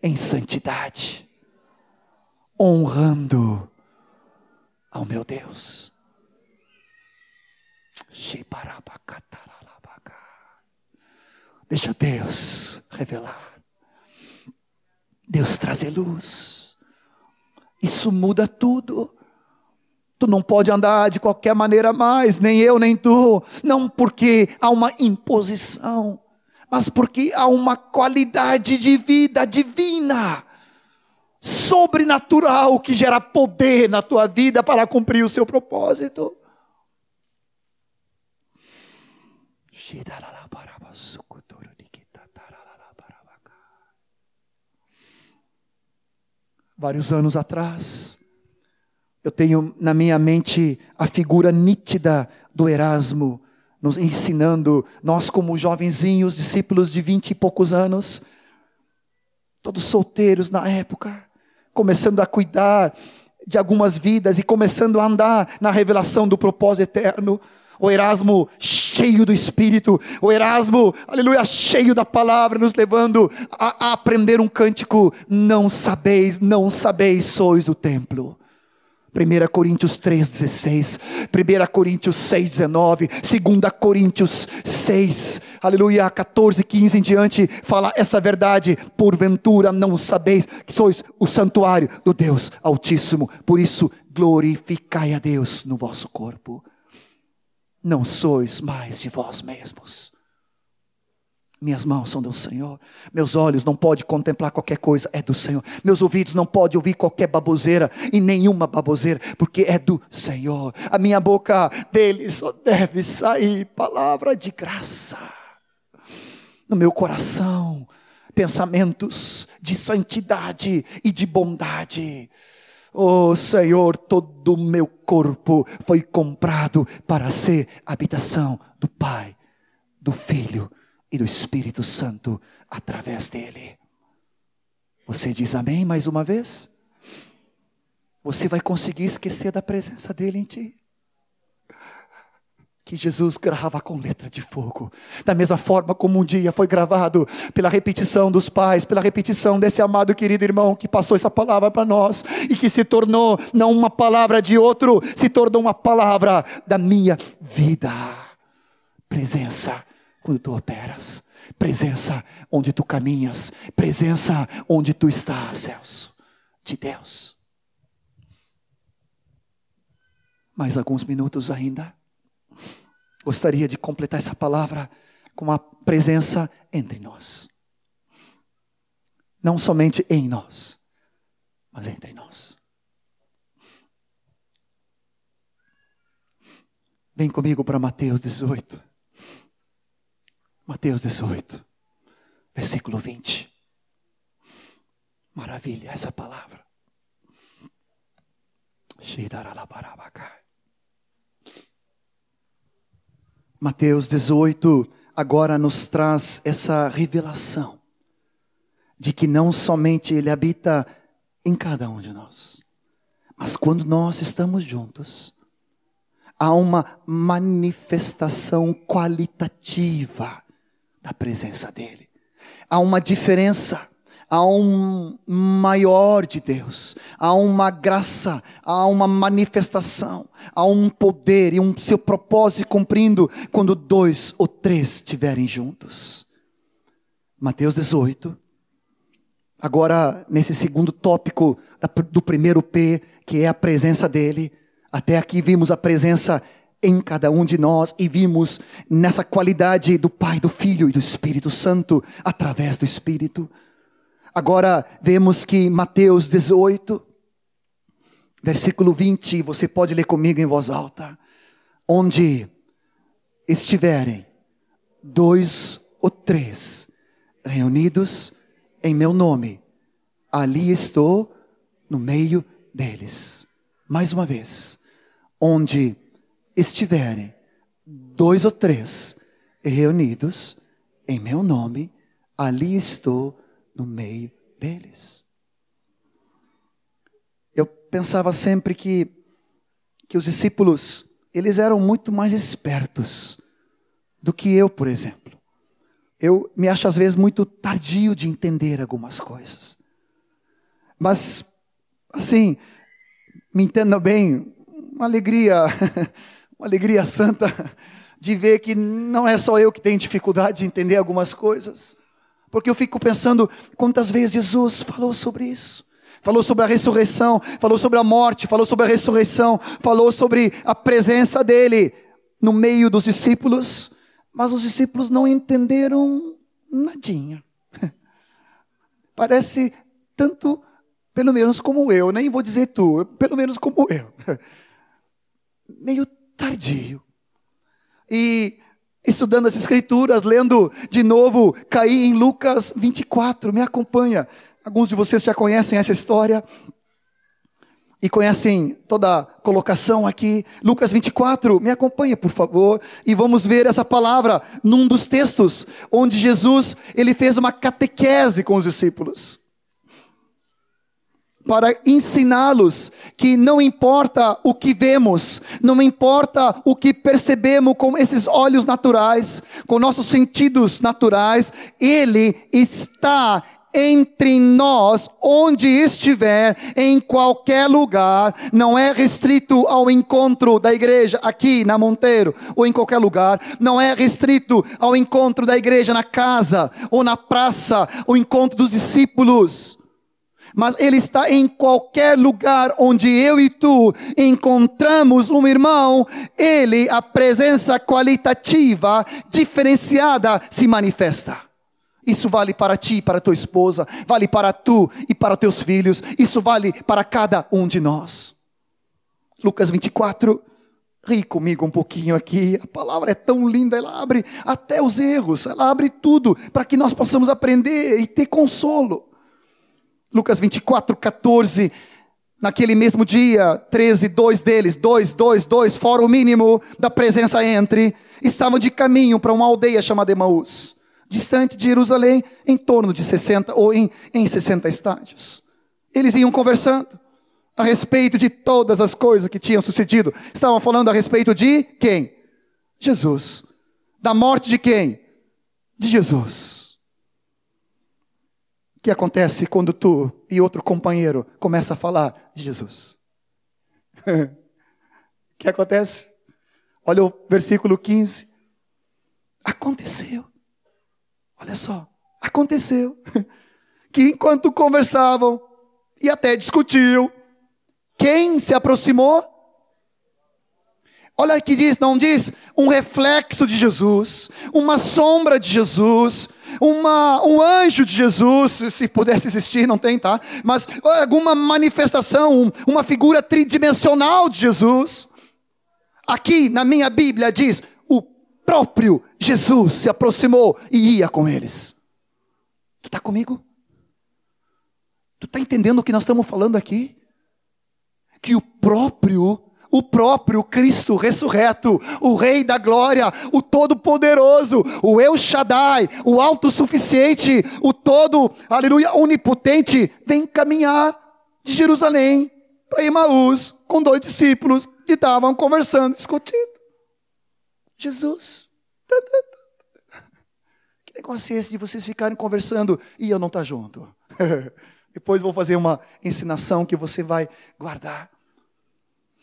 A: em santidade, honrando ao meu Deus. Deixa Deus revelar. Deus trazer luz. Isso muda tudo. Tu não pode andar de qualquer maneira mais, nem eu, nem tu. Não porque há uma imposição, mas porque há uma qualidade de vida divina, sobrenatural, que gera poder na tua vida para cumprir o seu propósito. Vários anos atrás, eu tenho na minha mente a figura nítida do Erasmo, nos ensinando, nós como jovenzinhos, discípulos de vinte e poucos anos, todos solteiros na época, começando a cuidar de algumas vidas e começando a andar na revelação do propósito eterno. O Erasmo cheio do Espírito, o Erasmo, aleluia, cheio da palavra, nos levando a, a aprender um cântico: Não sabeis, não sabeis, sois o templo. 1 Coríntios 3,16, 1 Coríntios 6,19, 2 Coríntios 6, aleluia, 14, 15 em diante, fala essa verdade, porventura não sabeis que sois o santuário do Deus Altíssimo, por isso glorificai a Deus no vosso corpo, não sois mais de vós mesmos, minhas mãos são do Senhor. Meus olhos não podem contemplar qualquer coisa, é do Senhor. Meus ouvidos não podem ouvir qualquer baboseira e nenhuma baboseira, porque é do Senhor. A minha boca dele só deve sair palavra de graça. No meu coração, pensamentos de santidade e de bondade. Oh Senhor, todo o meu corpo foi comprado para ser habitação do Pai, do Filho e do Espírito Santo através dele. Você diz amém mais uma vez? Você vai conseguir esquecer da presença dele em ti? que Jesus grava com letra de fogo. Da mesma forma como um dia foi gravado pela repetição dos pais, pela repetição desse amado querido irmão que passou essa palavra para nós e que se tornou não uma palavra de outro, se tornou uma palavra da minha vida. Presença quando tu operas, presença onde tu caminhas, presença onde tu estás, Celso, de Deus. Mais alguns minutos ainda. Gostaria de completar essa palavra com a presença entre nós. Não somente em nós, mas entre nós. Vem comigo para Mateus 18. Mateus 18, versículo 20. Maravilha essa palavra. Mateus 18 agora nos traz essa revelação de que não somente Ele habita em cada um de nós, mas quando nós estamos juntos, há uma manifestação qualitativa da presença dEle. Há uma diferença há um maior de Deus, há uma graça, há uma manifestação, há um poder e um seu propósito cumprindo quando dois ou três estiverem juntos. Mateus 18. Agora, nesse segundo tópico do primeiro P, que é a presença dele, até aqui vimos a presença em cada um de nós e vimos nessa qualidade do Pai, do Filho e do Espírito Santo através do Espírito. Agora vemos que Mateus 18, versículo 20, você pode ler comigo em voz alta. Onde estiverem dois ou três reunidos em meu nome, ali estou no meio deles. Mais uma vez, onde estiverem dois ou três reunidos em meu nome, ali estou no meio deles. Eu pensava sempre que, que os discípulos, eles eram muito mais espertos do que eu, por exemplo. Eu me acho às vezes muito tardio de entender algumas coisas. Mas, assim, me entenda bem, uma alegria, uma alegria santa de ver que não é só eu que tenho dificuldade de entender algumas coisas. Porque eu fico pensando quantas vezes Jesus falou sobre isso. Falou sobre a ressurreição, falou sobre a morte, falou sobre a ressurreição, falou sobre a presença dele no meio dos discípulos, mas os discípulos não entenderam nadinha. Parece tanto, pelo menos como eu, nem vou dizer tu, pelo menos como eu. Meio tardio. E estudando as Escrituras, lendo de novo, caí em Lucas 24, me acompanha. Alguns de vocês já conhecem essa história e conhecem toda a colocação aqui. Lucas 24, me acompanha, por favor, e vamos ver essa palavra num dos textos onde Jesus, ele fez uma catequese com os discípulos para ensiná-los que não importa o que vemos, não importa o que percebemos com esses olhos naturais, com nossos sentidos naturais, Ele está entre nós, onde estiver, em qualquer lugar, não é restrito ao encontro da igreja aqui na Monteiro, ou em qualquer lugar, não é restrito ao encontro da igreja na casa, ou na praça, o encontro dos discípulos mas Ele está em qualquer lugar onde eu e tu encontramos um irmão, Ele, a presença qualitativa, diferenciada, se manifesta. Isso vale para ti, para tua esposa, vale para tu e para teus filhos, isso vale para cada um de nós. Lucas 24, ri comigo um pouquinho aqui, a palavra é tão linda, ela abre até os erros, ela abre tudo para que nós possamos aprender e ter consolo. Lucas 24, 14. Naquele mesmo dia, 13, dois deles, dois, dois, dois, fora o mínimo da presença entre, estavam de caminho para uma aldeia chamada Emaús, distante de Jerusalém, em torno de 60 ou em, em 60 estádios. Eles iam conversando a respeito de todas as coisas que tinham sucedido. Estavam falando a respeito de quem? Jesus. Da morte de quem? De Jesus. Que acontece quando tu e outro companheiro começam a falar de Jesus? o que acontece? Olha o versículo 15. Aconteceu. Olha só, aconteceu que enquanto conversavam e até discutiam, quem se aproximou? Olha que diz, não diz um reflexo de Jesus, uma sombra de Jesus, uma, um anjo de Jesus, se pudesse existir, não tem, tá? Mas alguma manifestação, uma figura tridimensional de Jesus. Aqui na minha Bíblia diz: o próprio Jesus se aproximou e ia com eles. Tu está comigo? Tu está entendendo o que nós estamos falando aqui? Que o próprio o próprio Cristo ressurreto, o Rei da Glória, o Todo-Poderoso, o El Shaddai, o Autossuficiente, o Todo, aleluia, Onipotente, vem caminhar de Jerusalém para Emaús com dois discípulos que estavam conversando, discutindo. Jesus. Que negócio é esse de vocês ficarem conversando e eu não estar tá junto? Depois vou fazer uma ensinação que você vai guardar.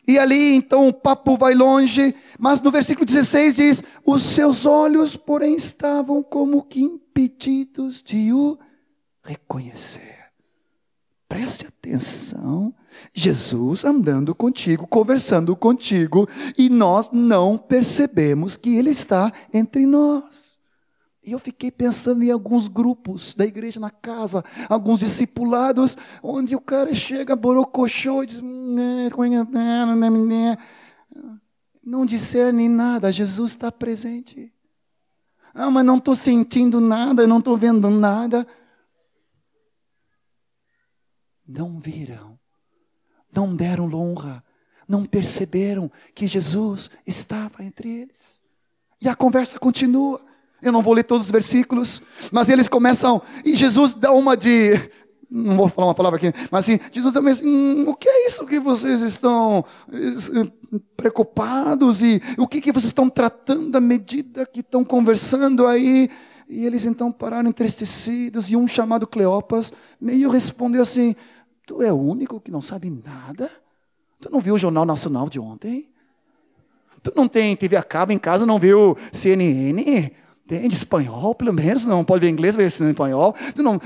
A: E ali então o papo vai longe, mas no versículo 16 diz: Os seus olhos, porém, estavam como que impedidos de o reconhecer. Preste atenção, Jesus andando contigo, conversando contigo, e nós não percebemos que Ele está entre nós. E eu fiquei pensando em alguns grupos da igreja na casa, alguns discipulados, onde o cara chega, borocochô, e diz, não discerne nada, Jesus está presente. Ah, mas não estou sentindo nada, não estou vendo nada. Não viram, não deram honra, não perceberam que Jesus estava entre eles. E a conversa continua. Eu não vou ler todos os versículos, mas eles começam, e Jesus dá uma de. Não vou falar uma palavra aqui, mas assim, Jesus também hum, o que é isso que vocês estão eh, preocupados e o que, que vocês estão tratando à medida que estão conversando aí? E eles então pararam entristecidos, e um chamado Cleopas meio respondeu assim: Tu é o único que não sabe nada? Tu não viu o Jornal Nacional de ontem? Tu não tem TV a cabo em casa, não viu CNN? Entende espanhol, pelo menos, não pode ver inglês, ver espanhol. Tu não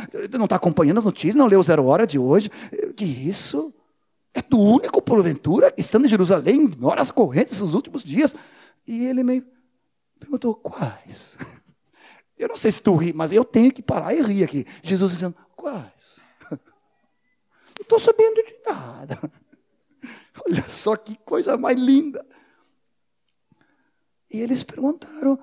A: está acompanhando as notícias, não leu Zero Hora de hoje. Que isso? É tu único, porventura, estando em Jerusalém, horas correntes, nos últimos dias. E ele meio perguntou, quais? Eu não sei se tu ri, mas eu tenho que parar e rir aqui. Jesus dizendo, quais? Não estou sabendo de nada. Olha só que coisa mais linda. E eles perguntaram,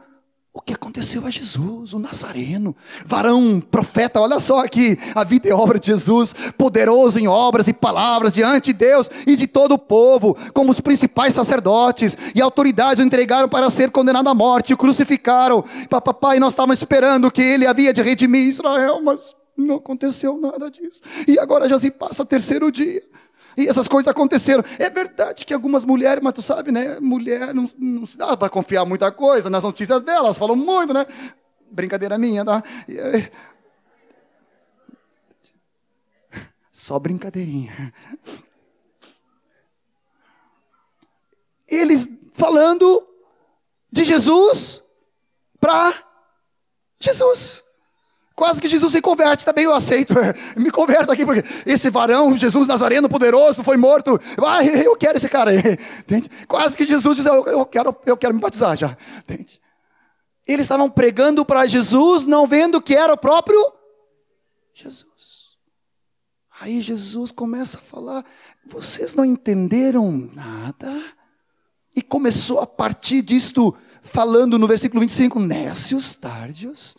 A: o que aconteceu a Jesus, o Nazareno, varão, profeta, olha só aqui, a vida e obra de Jesus, poderoso em obras e palavras diante de Deus e de todo o povo, como os principais sacerdotes e autoridades o entregaram para ser condenado à morte, o crucificaram. Papai, nós estávamos esperando que ele havia de redimir Israel, mas não aconteceu nada disso. E agora já se passa terceiro dia. E essas coisas aconteceram. É verdade que algumas mulheres, mas tu sabe, né? Mulher não, não se dá para confiar muita coisa nas notícias delas, falam muito, né? Brincadeira minha, tá? Só brincadeirinha. Eles falando de Jesus para Jesus. Quase que Jesus se converte, também eu aceito. Me converto aqui, porque esse varão, Jesus Nazareno poderoso, foi morto. Ah, eu quero esse cara aí. Entende? Quase que Jesus diz: eu quero, eu quero me batizar já. Entende? Eles estavam pregando para Jesus, não vendo que era o próprio Jesus. Aí Jesus começa a falar: vocês não entenderam nada? E começou a partir disto, falando no versículo 25: Nécios, tardios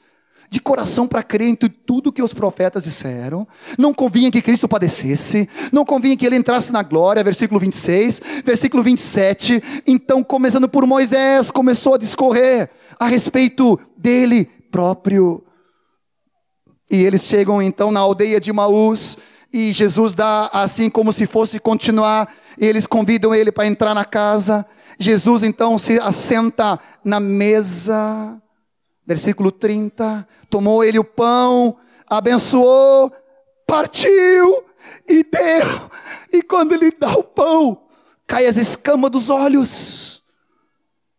A: de coração para crer em tudo que os profetas disseram. Não convinha que Cristo padecesse, não convinha que ele entrasse na glória, versículo 26, versículo 27. Então, começando por Moisés, começou a discorrer a respeito dele próprio. E eles chegam então na aldeia de Maús, E Jesus dá assim como se fosse continuar. Eles convidam ele para entrar na casa. Jesus então se assenta na mesa. Versículo 30. Tomou ele o pão, abençoou, partiu e deu. E quando ele dá o pão, cai as escamas dos olhos.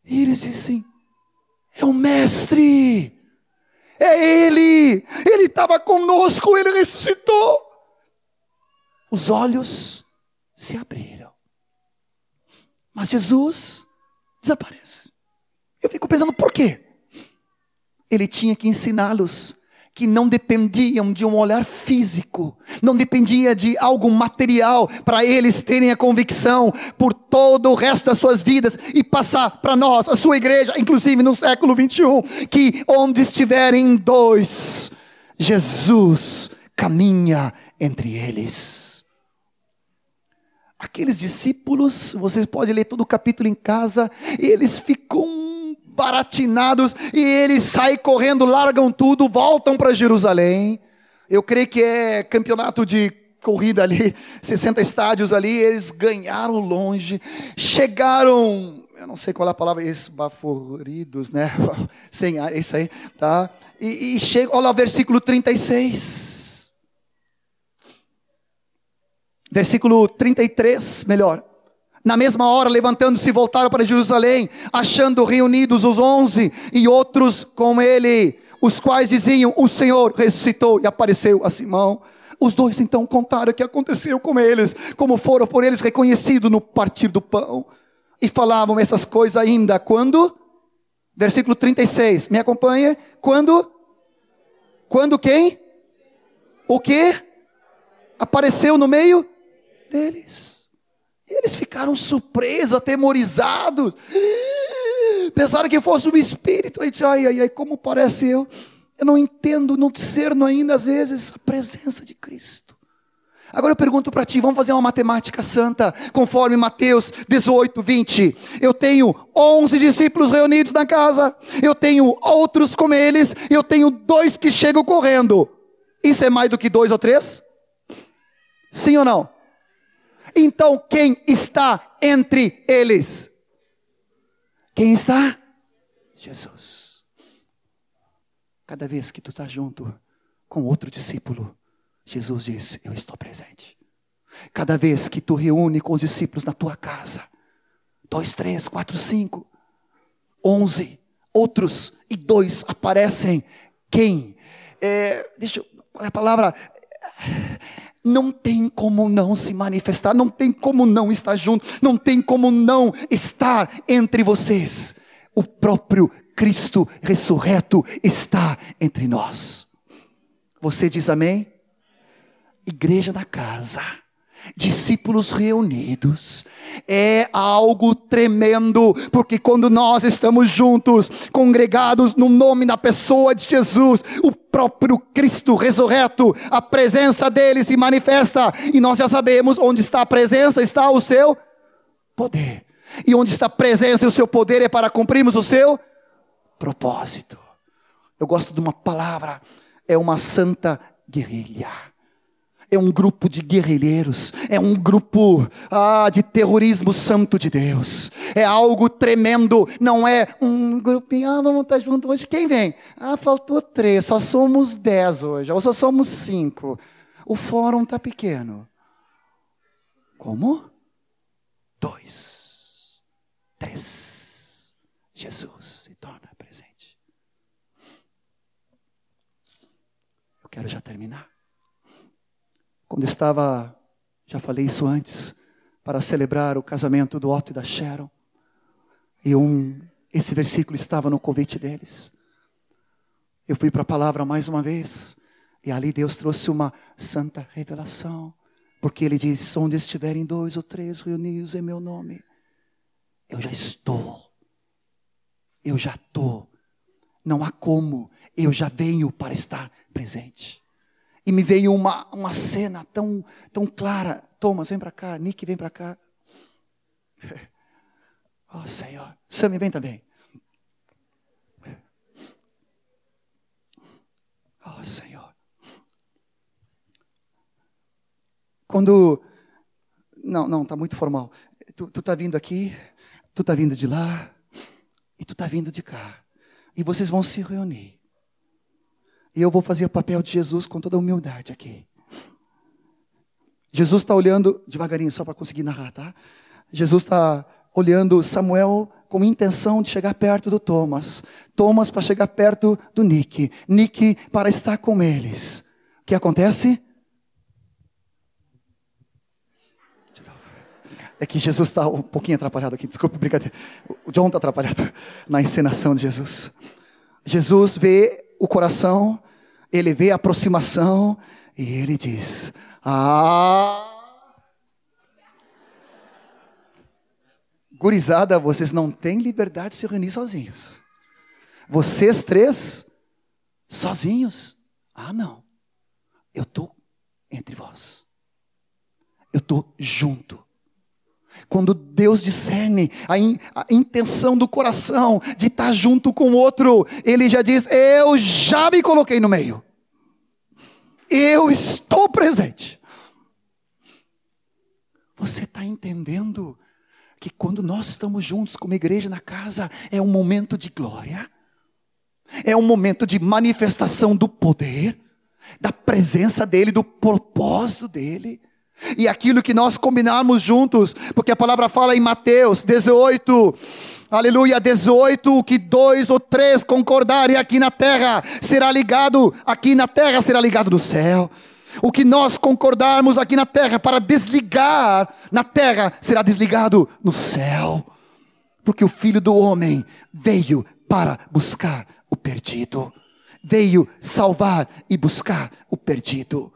A: E eles dizem: É o Mestre, é Ele, Ele estava conosco, Ele ressuscitou. Os olhos se abriram, mas Jesus desaparece. Eu fico pensando, por quê? Ele tinha que ensiná-los que não dependiam de um olhar físico, não dependia de algo material para eles terem a convicção por todo o resto das suas vidas e passar para nós, a sua igreja, inclusive no século 21, que onde estiverem dois, Jesus caminha entre eles. Aqueles discípulos, você pode ler todo o capítulo em casa, eles ficam baratinados, e eles saem correndo, largam tudo, voltam para Jerusalém. Eu creio que é campeonato de corrida ali, 60 estádios ali, eles ganharam longe, chegaram, eu não sei qual é a palavra, esbaforidos, né? Sem ar, isso aí, tá? E, e chega, olha lá, versículo 36. Versículo 33, melhor. Na mesma hora, levantando-se, voltaram para Jerusalém, achando reunidos os onze e outros com ele, os quais diziam: O Senhor ressuscitou e apareceu a Simão. Os dois então contaram o que aconteceu com eles, como foram por eles reconhecidos no partir do pão. E falavam essas coisas ainda quando? Versículo 36, me acompanha? Quando? Quando quem? O que? Apareceu no meio deles. Eles ficaram surpresos, atemorizados. Pensaram que fosse um espírito. Aí disse, ai, ai, ai, como parece eu. Eu não entendo, não discerno ainda às vezes a presença de Cristo. Agora eu pergunto para ti, vamos fazer uma matemática santa, conforme Mateus 18, 20. Eu tenho 11 discípulos reunidos na casa, eu tenho outros com eles, eu tenho dois que chegam correndo. Isso é mais do que dois ou três? Sim ou não? Então quem está entre eles? Quem está? Jesus. Cada vez que tu está junto com outro discípulo, Jesus diz: Eu estou presente. Cada vez que tu reúne com os discípulos na tua casa, dois, três, quatro, cinco, onze, outros e dois aparecem. Quem? É, deixa eu, qual é a palavra? Não tem como não se manifestar, não tem como não estar junto, não tem como não estar entre vocês. O próprio Cristo ressurreto está entre nós. Você diz amém? Igreja da casa discípulos reunidos. É algo tremendo, porque quando nós estamos juntos, congregados no nome da pessoa de Jesus, o próprio Cristo ressurreto, a presença dele se manifesta, e nós já sabemos onde está a presença, está o seu poder. E onde está a presença e o seu poder é para cumprirmos o seu propósito. Eu gosto de uma palavra, é uma santa guerrilha é um grupo de guerrilheiros, é um grupo ah, de terrorismo santo de Deus. É algo tremendo, não é um grupinho, ah, vamos estar juntos hoje. Quem vem? Ah, faltou três, só somos dez hoje, ou só somos cinco. O fórum está pequeno. Como? Dois, três. Jesus se torna presente. Eu quero já terminar. Quando estava, já falei isso antes, para celebrar o casamento do Otto e da Sharon, e um, esse versículo estava no convite deles. Eu fui para a palavra mais uma vez, e ali Deus trouxe uma santa revelação, porque Ele diz: onde estiverem dois ou três reunidos em meu nome, eu já estou, eu já estou, não há como, eu já venho para estar presente. E me veio uma, uma cena tão, tão clara. Thomas, vem para cá. Nick, vem para cá. Oh, Senhor. Sammy, vem também. Oh, Senhor. Quando. Não, não, está muito formal. Tu, tu tá vindo aqui, tu tá vindo de lá, e tu tá vindo de cá. E vocês vão se reunir. E eu vou fazer o papel de Jesus com toda humildade aqui. Jesus está olhando, devagarinho, só para conseguir narrar, tá? Jesus está olhando Samuel com intenção de chegar perto do Thomas. Thomas para chegar perto do Nick. Nick para estar com eles. O que acontece? É que Jesus está um pouquinho atrapalhado aqui, desculpa, brincadeira. O John está atrapalhado na encenação de Jesus. Jesus vê o coração, ele vê a aproximação e ele diz: Ah! Gurizada, vocês não têm liberdade de se reunir sozinhos. Vocês três, sozinhos. Ah, não. Eu estou entre vós. Eu estou junto. Quando Deus discerne a, in, a, intenção do coração de estar junto com o outro, Ele já diz: Eu já me coloquei no meio, eu estou presente. Você está entendendo que quando nós estamos juntos como igreja na casa, é um momento de glória, é um momento de manifestação do poder, da presença dEle, do propósito dEle. E aquilo que nós combinarmos juntos, porque a palavra fala em Mateus 18, aleluia, 18, que dois ou três concordarem aqui na terra, será ligado, aqui na terra será ligado no céu. O que nós concordarmos aqui na terra para desligar na terra será desligado no céu. Porque o filho do homem veio para buscar o perdido, veio salvar e buscar o perdido.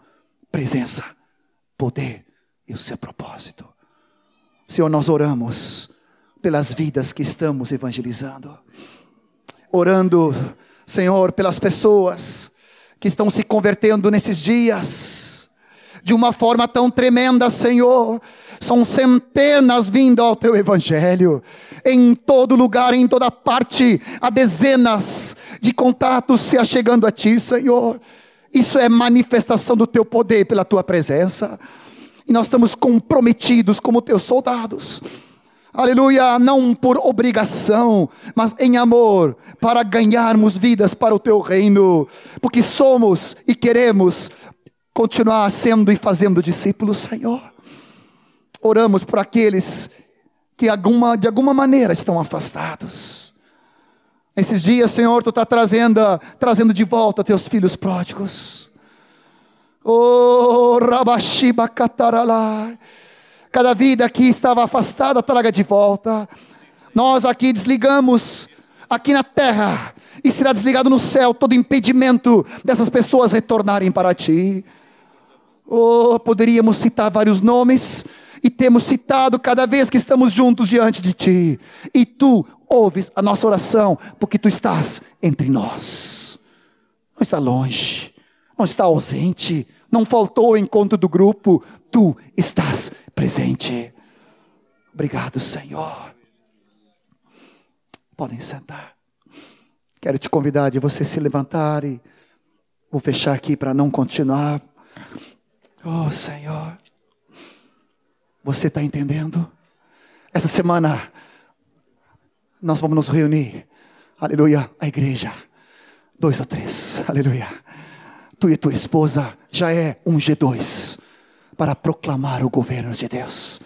A: Presença poder e o seu propósito. Senhor, nós oramos pelas vidas que estamos evangelizando, orando, Senhor, pelas pessoas que estão se convertendo nesses dias, de uma forma tão tremenda, Senhor. São centenas vindo ao teu evangelho, em todo lugar, em toda parte, há dezenas de contatos se achegando a ti, Senhor. Isso é manifestação do teu poder pela tua presença. E nós estamos comprometidos como teus soldados. Aleluia, não por obrigação, mas em amor, para ganharmos vidas para o teu reino, porque somos e queremos continuar sendo e fazendo discípulos, Senhor. Oramos por aqueles que alguma, de alguma maneira estão afastados. Esses dias, Senhor, tu está trazendo, trazendo de volta teus filhos pródigos. Oh, Rabashiba Kataralá. Cada vida que estava afastada, traga de volta. Nós aqui desligamos, aqui na terra, e será desligado no céu todo impedimento dessas pessoas retornarem para ti. Oh, poderíamos citar vários nomes, e temos citado cada vez que estamos juntos diante de Ti. E Tu ouves a nossa oração, porque Tu estás entre nós. Não está longe, não está ausente, não faltou o encontro do grupo, Tu estás presente. Obrigado, Senhor. Podem sentar. Quero te convidar de você se levantar e vou fechar aqui para não continuar. Oh, Senhor. Você está entendendo? Essa semana nós vamos nos reunir. Aleluia, a igreja. Dois ou três. Aleluia. Tu e tua esposa já é um G2 para proclamar o governo de Deus.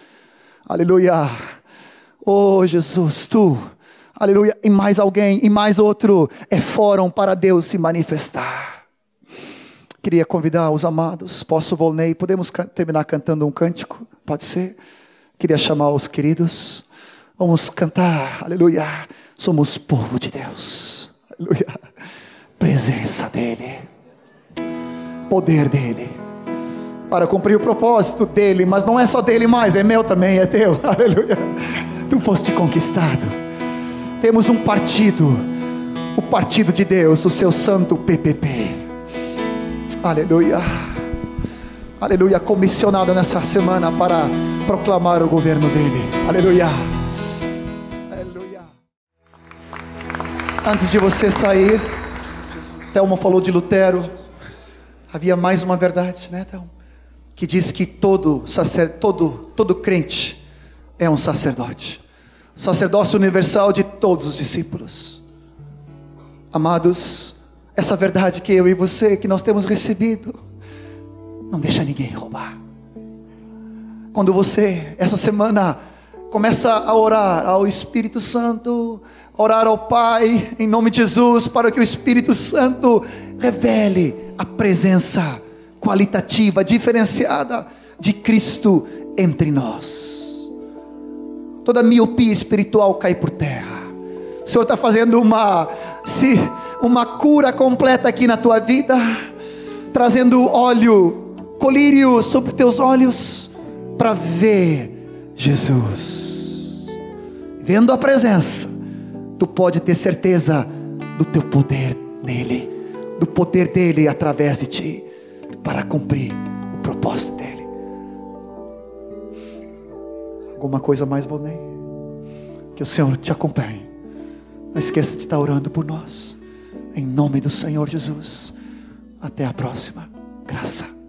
A: Aleluia. Oh Jesus, tu, aleluia, e mais alguém, e mais outro, é fórum para Deus se manifestar. Queria convidar os amados, posso, Volney, podemos terminar cantando um cântico? Pode ser? Queria chamar os queridos, vamos cantar, aleluia. Somos povo de Deus, aleluia. Presença dEle, poder dEle, para cumprir o propósito dEle, mas não é só dEle mais, é meu também, é teu, aleluia. Tu foste conquistado. Temos um partido, o partido de Deus, o seu santo PPP Aleluia. Aleluia. Comissionado nessa semana para proclamar o governo dele. Aleluia. Aleluia. Antes de você sair, Thelma falou de Lutero. Havia mais uma verdade, né, Thelma? que diz que todo, sacer, todo, todo crente é um sacerdote sacerdócio universal de todos os discípulos. Amados, essa verdade que eu e você, que nós temos recebido, não deixa ninguém roubar. Quando você, essa semana, começa a orar ao Espírito Santo, orar ao Pai, em nome de Jesus, para que o Espírito Santo revele a presença qualitativa, diferenciada de Cristo entre nós toda miopia espiritual cai por terra. O Senhor está fazendo uma, se, uma cura completa aqui na tua vida, trazendo óleo, colírio sobre teus olhos, para ver Jesus. Vendo a presença, tu pode ter certeza do teu poder nele, do poder dele através de ti, para cumprir o propósito dele. Alguma coisa mais, Vonei? Que o Senhor te acompanhe. Não esqueça de estar orando por nós. Em nome do Senhor Jesus. Até a próxima. Graça.